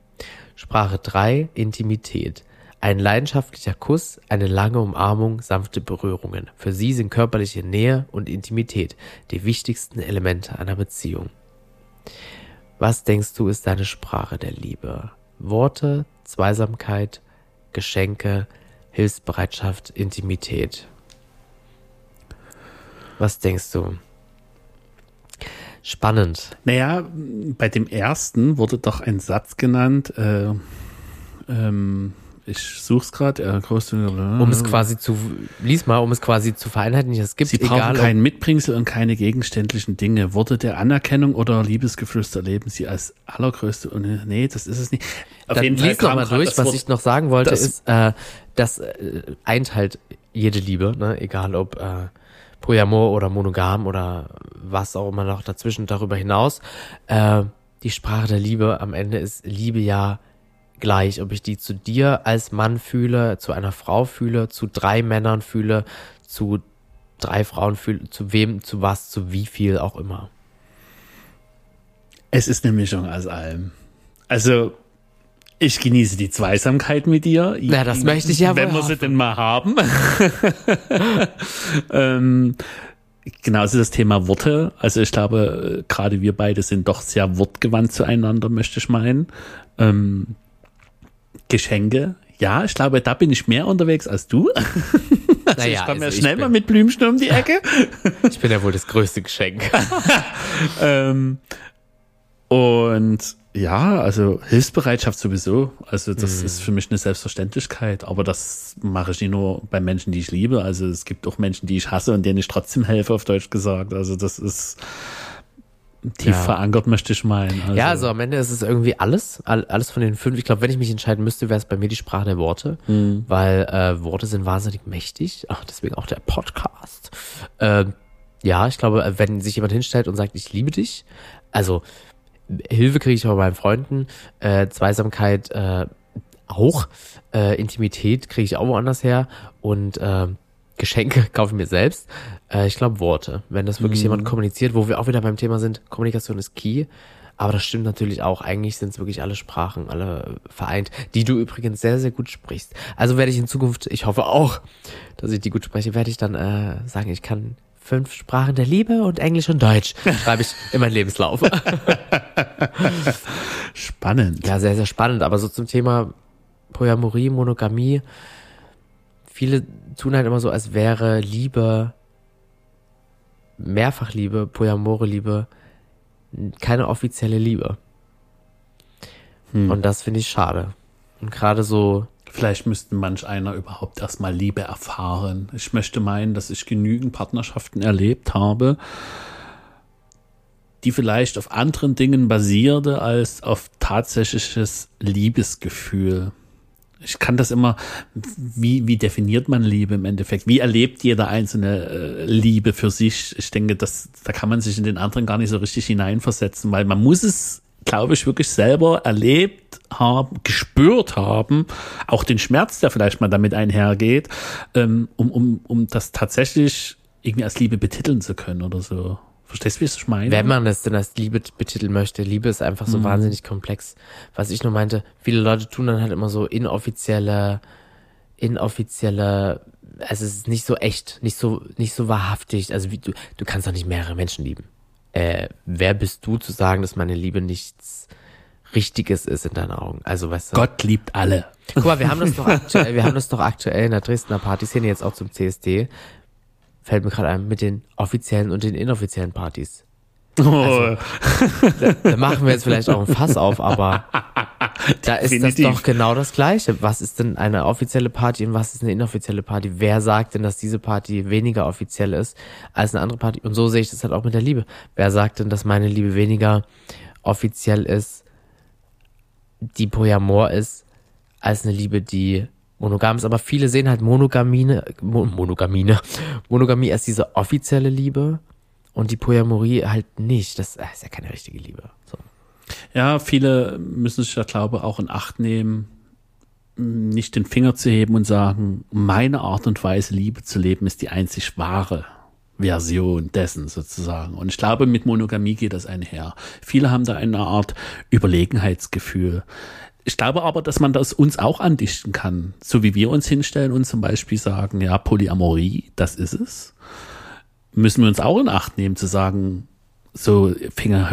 Sprache 3, Intimität. Ein leidenschaftlicher Kuss, eine lange Umarmung, sanfte Berührungen. Für sie sind körperliche Nähe und Intimität die wichtigsten Elemente einer Beziehung. Was denkst du ist deine Sprache der Liebe? Worte, Zweisamkeit, Geschenke, Hilfsbereitschaft, Intimität. Was denkst du? Spannend.
Naja, bei dem ersten wurde doch ein Satz genannt, äh, ähm, ich suche es gerade, äh,
um es quasi zu, lies mal, um es quasi zu vereinheitlichen. Es gibt
Sie brauchen egal, kein Mitbringsel und keine gegenständlichen Dinge. Worte der Anerkennung oder Liebesgeflüster erleben Sie als allergrößte und nee, das ist es nicht.
Auf Dann jeden Fall lies noch mal durch. Was Wort, ich noch sagen wollte, das, ist, äh, das äh, eint halt jede Liebe, ne? egal ob äh, Polyamor oder monogam oder was auch immer noch dazwischen darüber hinaus. Äh, die Sprache der Liebe am Ende ist Liebe ja gleich, ob ich die zu dir als Mann fühle, zu einer Frau fühle, zu drei Männern fühle, zu drei Frauen fühle, zu wem, zu was, zu wie viel auch immer.
Es ist eine Mischung aus allem. Also, ich genieße die Zweisamkeit mit dir.
Ja, das möchte ich ja
Wenn wir sie denn mal haben. ähm, genauso das Thema Worte. Also ich glaube, gerade wir beide sind doch sehr wortgewandt zueinander, möchte ich meinen. Ähm, Geschenke. Ja, ich glaube, da bin ich mehr unterwegs als du. also naja, ich komme also ja schnell mal mit Blümchen um die Ecke.
ich bin ja wohl das größte Geschenk.
ähm, und ja, also Hilfsbereitschaft sowieso. Also das mm. ist für mich eine Selbstverständlichkeit. Aber das mache ich nicht nur bei Menschen, die ich liebe. Also es gibt auch Menschen, die ich hasse und denen ich trotzdem helfe, auf Deutsch gesagt. Also das ist tief ja. verankert, möchte ich meinen.
Also. Ja, also am Ende ist es irgendwie alles, alles von den fünf. Ich glaube, wenn ich mich entscheiden müsste, wäre es bei mir die Sprache der Worte, mhm. weil äh, Worte sind wahnsinnig mächtig. Ach, deswegen auch der Podcast. Äh, ja, ich glaube, wenn sich jemand hinstellt und sagt, ich liebe dich, also Hilfe kriege ich auch bei meinen Freunden, äh, Zweisamkeit äh, auch, äh, Intimität kriege ich auch woanders her und äh, Geschenke kaufe ich mir selbst. Äh, ich glaube Worte. Wenn das wirklich mhm. jemand kommuniziert, wo wir auch wieder beim Thema sind, Kommunikation ist key. Aber das stimmt natürlich auch. Eigentlich sind es wirklich alle Sprachen, alle vereint, die du übrigens sehr, sehr gut sprichst. Also werde ich in Zukunft, ich hoffe auch, dass ich die gut spreche, werde ich dann äh, sagen, ich kann fünf Sprachen der Liebe und Englisch und Deutsch. Schreibe ich in meinen Lebenslauf.
spannend.
Ja, sehr, sehr spannend. Aber so zum Thema Polyamorie, Monogamie, viele tun halt immer so, als wäre Liebe, Mehrfachliebe, Polyamore Liebe, keine offizielle Liebe. Hm. Und das finde ich schade. Und gerade so.
Vielleicht müssten manch einer überhaupt erstmal Liebe erfahren. Ich möchte meinen, dass ich genügend Partnerschaften erlebt habe, die vielleicht auf anderen Dingen basierte als auf tatsächliches Liebesgefühl ich kann das immer, wie, wie definiert man Liebe im Endeffekt? Wie erlebt jeder einzelne äh, Liebe für sich? Ich denke, das, da kann man sich in den anderen gar nicht so richtig hineinversetzen, weil man muss es, glaube ich, wirklich selber erlebt haben, gespürt haben, auch den Schmerz, der vielleicht mal damit einhergeht, ähm, um, um, um das tatsächlich irgendwie als Liebe betiteln zu können oder so. Verstehst du, wie ich meine?
Wenn man es denn als Liebe betiteln möchte, Liebe ist einfach so mhm. wahnsinnig komplex. Was ich nur meinte, viele Leute tun dann halt immer so inoffizielle, inoffizielle, also es ist nicht so echt, nicht so, nicht so wahrhaftig. Also wie du, du kannst doch nicht mehrere Menschen lieben. Äh, wer bist du zu sagen, dass meine Liebe nichts Richtiges ist in deinen Augen? Also weißt
du. Gott liebt alle.
Guck mal, wir haben das doch aktuell, wir haben das doch aktuell in der Dresdner Partyszene jetzt auch zum CSD fällt mir gerade ein, mit den offiziellen und den inoffiziellen Partys. Oh. Also, da, da, machen wir jetzt vielleicht auch ein Fass auf, aber da ist Definitiv. das doch genau das Gleiche. Was ist denn eine offizielle Party und was ist eine inoffizielle Party? Wer sagt denn, dass diese Party weniger offiziell ist als eine andere Party? Und so sehe ich das halt auch mit der Liebe. Wer sagt denn, dass meine Liebe weniger offiziell ist, die Polyamor ist, als eine Liebe, die monogam ist, aber viele sehen halt Monogamine, Mo Monogamine, Monogamie als diese offizielle Liebe und die Polyamorie halt nicht. Das äh, ist ja keine richtige Liebe. So.
Ja, viele müssen sich da, glaube auch in Acht nehmen, nicht den Finger zu heben und sagen, meine Art und Weise, Liebe zu leben, ist die einzig wahre. Version dessen sozusagen. Und ich glaube, mit Monogamie geht das einher. Viele haben da eine Art Überlegenheitsgefühl. Ich glaube aber, dass man das uns auch andichten kann. So wie wir uns hinstellen und zum Beispiel sagen, ja, Polyamorie, das ist es. Müssen wir uns auch in Acht nehmen zu sagen, so Finger,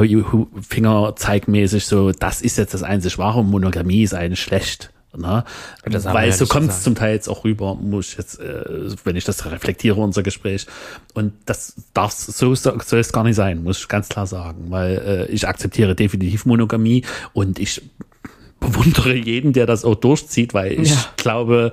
Fingerzeigmäßig so, das ist jetzt das einzig wahre, Monogamie ist eigentlich schlecht. Ne? Weil ja so kommt es zum Teil jetzt auch rüber, muss ich jetzt, äh, wenn ich das reflektiere, unser Gespräch. Und das darf so soll es gar nicht sein, muss ich ganz klar sagen. Weil äh, ich akzeptiere definitiv Monogamie und ich bewundere jeden, der das auch durchzieht, weil ich ja. glaube,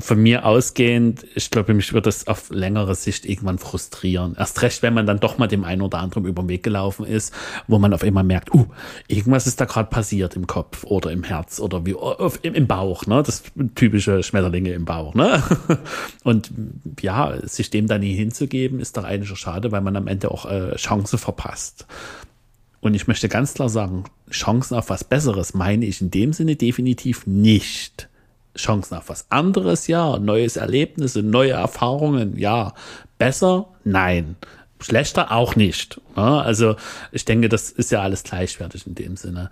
von mir ausgehend, ich glaube, mich wird das auf längere Sicht irgendwann frustrieren. Erst recht, wenn man dann doch mal dem einen oder anderen über den Weg gelaufen ist, wo man auf einmal merkt, uh, irgendwas ist da gerade passiert im Kopf oder im Herz oder wie auf, im, im, Bauch, ne? Das typische Schmetterlinge im Bauch, ne? Und ja, sich dem dann nie hinzugeben, ist doch eigentlich schade, weil man am Ende auch äh, Chance verpasst. Und ich möchte ganz klar sagen, Chancen auf was Besseres meine ich in dem Sinne definitiv nicht. Chancen auf was anderes, ja. Neues Erlebnisse, neue Erfahrungen, ja. Besser? Nein. Schlechter auch nicht. Ja, also ich denke, das ist ja alles gleichwertig in dem Sinne.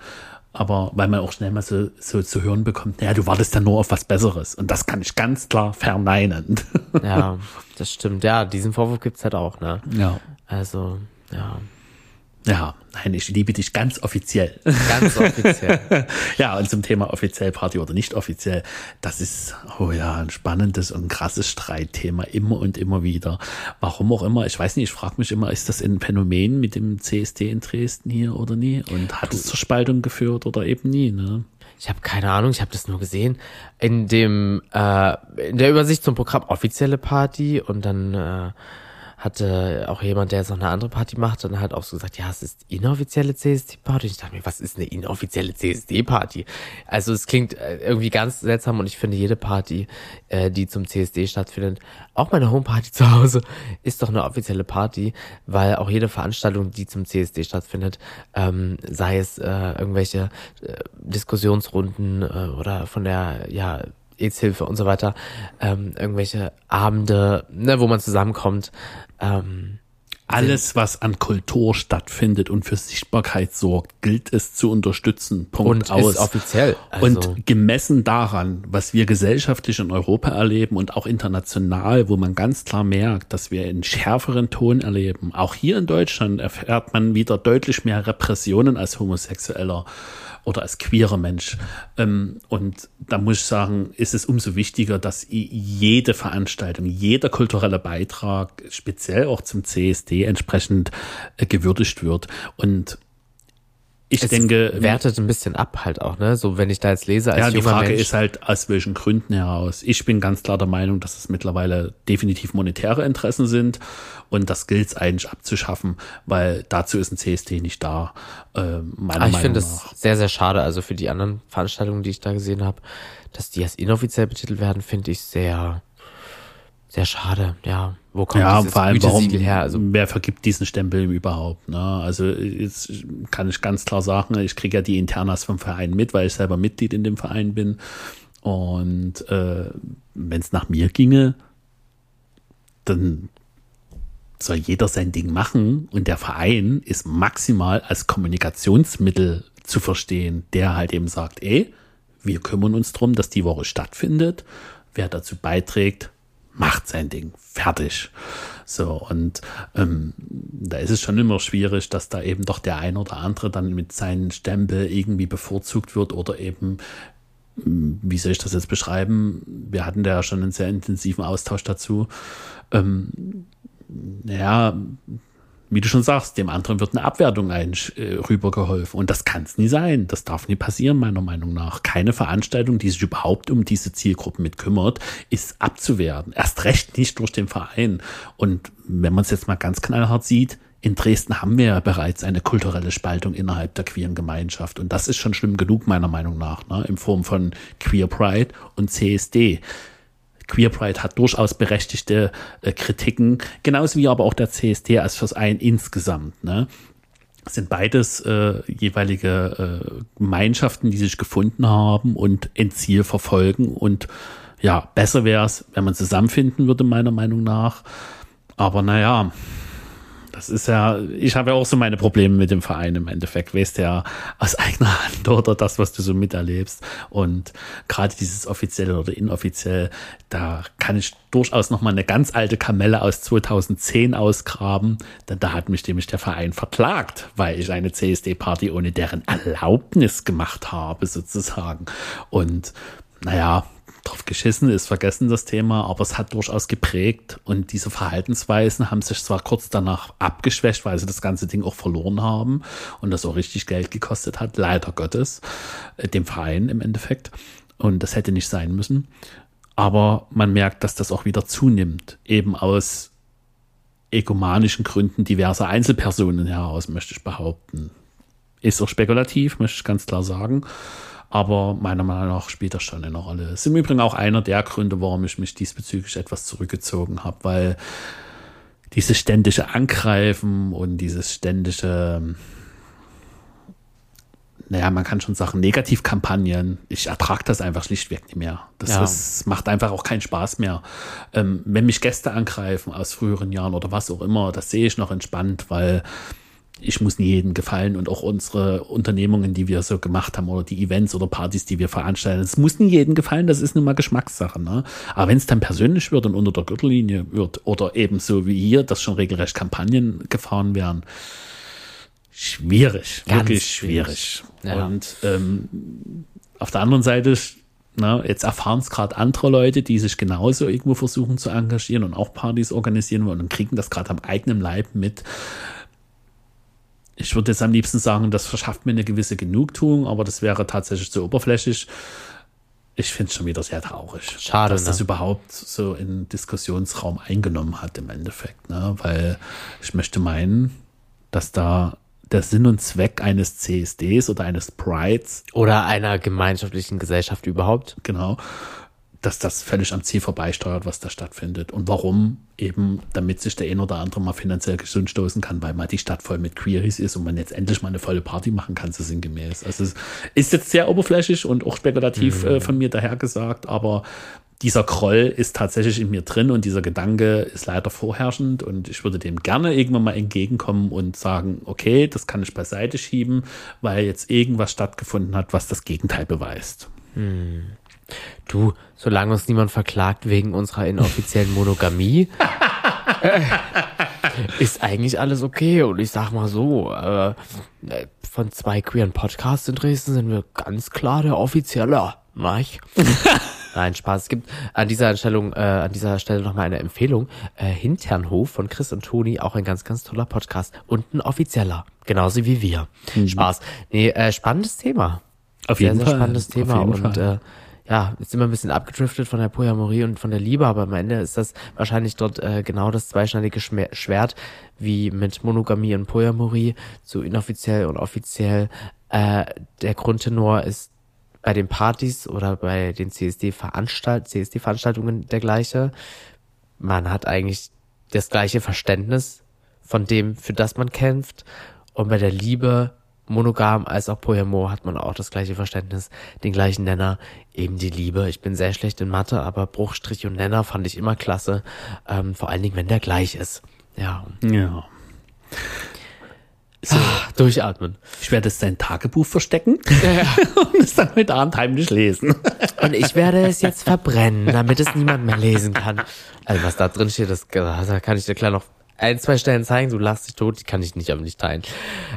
Aber weil man auch schnell mal so, so zu hören bekommt, naja, du wartest ja nur auf was Besseres. Und das kann ich ganz klar verneinen.
Ja, das stimmt. Ja, diesen Vorwurf gibt's halt auch, ne?
Ja.
Also, ja.
Ja, nein, ich liebe dich ganz offiziell.
Ganz offiziell.
ja, und zum Thema offiziell Party oder nicht offiziell, das ist, oh ja, ein spannendes und krasses Streitthema immer und immer wieder. Warum auch immer, ich weiß nicht, ich frage mich immer, ist das ein Phänomen mit dem CSD in Dresden hier oder nie? Und hat es zur Spaltung geführt oder eben nie, ne?
Ich habe keine Ahnung, ich habe das nur gesehen in dem äh, in der Übersicht zum Programm offizielle Party und dann äh, hatte auch jemand, der jetzt noch eine andere Party macht, dann halt auch so gesagt, ja, es ist inoffizielle CSD-Party. Ich dachte mir, was ist eine inoffizielle CSD-Party? Also es klingt äh, irgendwie ganz seltsam und ich finde, jede Party, äh, die zum CSD stattfindet, auch meine Homeparty zu Hause, ist doch eine offizielle Party, weil auch jede Veranstaltung, die zum CSD stattfindet, ähm, sei es äh, irgendwelche äh, Diskussionsrunden äh, oder von der, ja, AIDS-Hilfe und so weiter, ähm, irgendwelche Abende, ne, wo man zusammenkommt. Ähm,
alles, was an Kultur stattfindet und für Sichtbarkeit sorgt, gilt es zu unterstützen. Punkt
und aus. Ist offiziell.
Also. Und gemessen daran, was wir gesellschaftlich in Europa erleben und auch international, wo man ganz klar merkt, dass wir einen schärferen Ton erleben. Auch hier in Deutschland erfährt man wieder deutlich mehr Repressionen als Homosexueller oder als queerer Mensch. Ähm, und da muss ich sagen, ist es umso wichtiger, dass jede Veranstaltung, jeder kulturelle Beitrag, speziell auch zum CSD, entsprechend äh, gewürdigt wird. Und ich
es
denke.
Wertet ein bisschen ab halt auch, ne? So, wenn ich da jetzt lese als
Ja, die Frage
Mensch,
ist halt, aus welchen Gründen heraus. Ich bin ganz klar der Meinung, dass es mittlerweile definitiv monetäre Interessen sind und das gilt es eigentlich abzuschaffen, weil dazu ist ein CSD nicht da. Äh, meiner
ich
finde
es sehr, sehr schade. Also für die anderen Veranstaltungen, die ich da gesehen habe, dass die als inoffiziell betitelt werden, finde ich sehr, sehr schade, ja.
Wo kommt ja, dieses vor allem, warum, her? Also, wer vergibt diesen Stempel überhaupt? Ne? Also jetzt kann ich ganz klar sagen, ich kriege ja die Internas vom Verein mit, weil ich selber Mitglied in dem Verein bin. Und äh, wenn es nach mir ginge, dann soll jeder sein Ding machen und der Verein ist maximal als Kommunikationsmittel zu verstehen, der halt eben sagt, ey, wir kümmern uns drum, dass die Woche stattfindet. Wer dazu beiträgt, macht sein Ding fertig. So, und ähm, da ist es schon immer schwierig, dass da eben doch der ein oder andere dann mit seinem Stempel irgendwie bevorzugt wird oder eben, wie soll ich das jetzt beschreiben? Wir hatten da ja schon einen sehr intensiven Austausch dazu. Ähm, ja, wie du schon sagst, dem anderen wird eine Abwertung ein, äh, rübergeholfen. Und das kann es nie sein. Das darf nie passieren, meiner Meinung nach. Keine Veranstaltung, die sich überhaupt um diese Zielgruppen mit kümmert, ist abzuwerten. Erst recht nicht durch den Verein. Und wenn man es jetzt mal ganz knallhart sieht, in Dresden haben wir ja bereits eine kulturelle Spaltung innerhalb der queeren Gemeinschaft. Und das ist schon schlimm genug, meiner Meinung nach, ne? in Form von Queer Pride und CSD. Queer Pride hat durchaus berechtigte äh, Kritiken, genauso wie aber auch der CSD als Verein insgesamt. Ne? Sind beides äh, jeweilige äh, Gemeinschaften, die sich gefunden haben und ein Ziel verfolgen. Und ja, besser wäre es, wenn man zusammenfinden würde, meiner Meinung nach. Aber naja, das ist ja, ich habe ja auch so meine Probleme mit dem Verein im Endeffekt, weißt ja aus eigener Hand oder das, was du so miterlebst. Und gerade dieses offizielle oder inoffiziell, da kann ich durchaus noch mal eine ganz alte Kamelle aus 2010 ausgraben, denn da hat mich nämlich der Verein verklagt, weil ich eine CSD-Party ohne deren Erlaubnis gemacht habe, sozusagen. Und naja, drauf geschissen ist, vergessen das Thema, aber es hat durchaus geprägt und diese Verhaltensweisen haben sich zwar kurz danach abgeschwächt, weil sie das ganze Ding auch verloren haben und das auch richtig Geld gekostet hat, leider Gottes, äh, dem Verein im Endeffekt. Und das hätte nicht sein müssen. Aber man merkt, dass das auch wieder zunimmt, eben aus egomanischen Gründen diverser Einzelpersonen heraus, möchte ich behaupten. Ist auch spekulativ, möchte ich ganz klar sagen. Aber meiner Meinung nach spielt das schon eine Rolle. Das ist im Übrigen auch einer der Gründe, warum ich mich diesbezüglich etwas zurückgezogen habe, weil dieses ständige Angreifen und dieses ständige, naja, man kann schon sagen, Negativkampagnen, ich ertrage das einfach schlichtweg nicht mehr. Das ja. ist, macht einfach auch keinen Spaß mehr. Ähm, wenn mich Gäste angreifen aus früheren Jahren oder was auch immer, das sehe ich noch entspannt, weil ich muss nie jedem gefallen und auch unsere Unternehmungen, die wir so gemacht haben oder die Events oder Partys, die wir veranstalten, es muss nie jedem gefallen, das ist nun mal Geschmackssache. Ne? Aber wenn es dann persönlich wird und unter der Gürtellinie wird oder eben so wie hier, dass schon regelrecht Kampagnen gefahren werden, schwierig, Ganz wirklich schwierig. Ja. Und ähm, auf der anderen Seite na, jetzt erfahren es gerade andere Leute, die sich genauso irgendwo versuchen zu engagieren und auch Partys organisieren wollen und kriegen das gerade am eigenen Leib mit, ich würde jetzt am liebsten sagen, das verschafft mir eine gewisse Genugtuung, aber das wäre tatsächlich zu oberflächlich. Ich finde es schon wieder sehr traurig,
Schade,
dass
ne?
das überhaupt so in Diskussionsraum eingenommen hat im Endeffekt, ne? weil ich möchte meinen, dass da der Sinn und Zweck eines CSDs oder eines Prides
oder einer gemeinschaftlichen Gesellschaft überhaupt,
genau, dass das völlig am Ziel vorbeisteuert, was da stattfindet. Und warum? Eben, damit sich der ein oder andere mal finanziell gesund stoßen kann, weil mal die Stadt voll mit Queries ist und man jetzt endlich mal eine volle Party machen kann, so sinngemäß. Also es ist jetzt sehr oberflächlich und auch spekulativ mhm. äh, von mir dahergesagt, aber dieser Kroll ist tatsächlich in mir drin und dieser Gedanke ist leider vorherrschend und ich würde dem gerne irgendwann mal entgegenkommen und sagen, okay, das kann ich beiseite schieben, weil jetzt irgendwas stattgefunden hat, was das Gegenteil beweist.
Mhm. Du, solange uns niemand verklagt wegen unserer inoffiziellen Monogamie, äh, ist eigentlich alles okay. Und ich sag mal so, äh, von zwei queeren Podcasts in Dresden sind wir ganz klar der Offizielle, nicht? Nein, Spaß. Es gibt an dieser Stellung, äh, an dieser Stelle nochmal eine Empfehlung. Äh, Hinternhof von Chris und Toni, auch ein ganz, ganz toller Podcast. Und ein offizieller. Genauso wie wir. Mhm. Spaß. Nee, äh, spannendes Thema.
Auf jeden sehr,
sehr
Fall.
spannendes Thema. Und
Fall.
Äh, ja, ist immer ein bisschen abgedriftet von der Polyamorie und von der Liebe, aber am Ende ist das wahrscheinlich dort äh, genau das zweischneidige Schwert, wie mit Monogamie und Polyamorie, so inoffiziell und offiziell. Äh, der Grundtenor ist bei den Partys oder bei den CSD-Veranstalt CSD-Veranstaltungen der gleiche. Man hat eigentlich das gleiche Verständnis von dem, für das man kämpft. Und bei der Liebe monogam als auch polyamor hat man auch das gleiche Verständnis, den gleichen Nenner, eben die Liebe. Ich bin sehr schlecht in Mathe, aber Bruchstrich und Nenner fand ich immer klasse, ähm, vor allen Dingen, wenn der gleich ist. Ja.
Ja.
So, ah, durchatmen.
Ich werde es dein Tagebuch verstecken ja. und es dann heute Abend heimlich lesen.
Und ich werde es jetzt verbrennen, damit es niemand mehr lesen kann. Also was da drin steht, das, da kann ich dir klar noch ein, zwei Stellen zeigen, du lachst dich tot, die kann ich nicht, aber nicht teilen.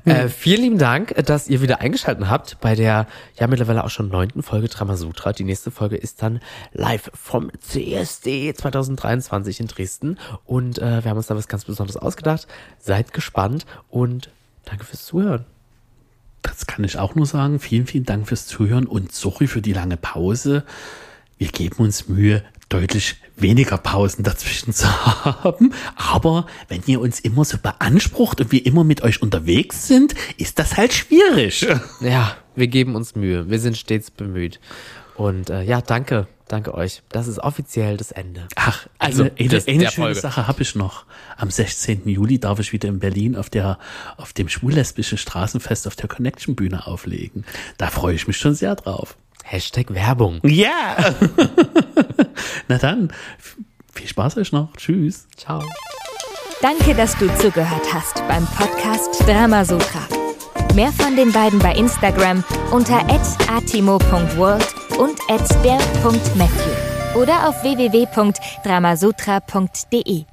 Mhm. Äh, vielen lieben Dank, dass ihr wieder eingeschaltet habt bei der ja mittlerweile auch schon neunten Folge Dramasutra. Die nächste Folge ist dann live vom CSD 2023 in Dresden und äh, wir haben uns da was ganz Besonderes ausgedacht. Seid gespannt und danke fürs Zuhören.
Das kann ich auch nur sagen. Vielen, vielen Dank fürs Zuhören und sorry für die lange Pause. Wir geben uns Mühe, deutlich weniger Pausen dazwischen zu haben. Aber wenn ihr uns immer so beansprucht und wir immer mit euch unterwegs sind, ist das halt schwierig.
Ja, wir geben uns Mühe. Wir sind stets bemüht. Und äh, ja, danke. Danke euch. Das ist offiziell das Ende.
Ach, also eine, eine
der
schöne
Folge.
Sache habe ich noch. Am 16. Juli darf ich wieder in Berlin auf der auf dem schwul-lesbischen Straßenfest auf der Connection Bühne auflegen. Da freue ich mich schon sehr drauf.
Hashtag Werbung.
Ja. Na dann, viel Spaß euch noch. Tschüss.
Ciao.
Danke, dass du zugehört hast beim Podcast Dramasutra. Mehr von den beiden bei Instagram unter atimo.world und der.matthew oder auf www.dramasutra.de.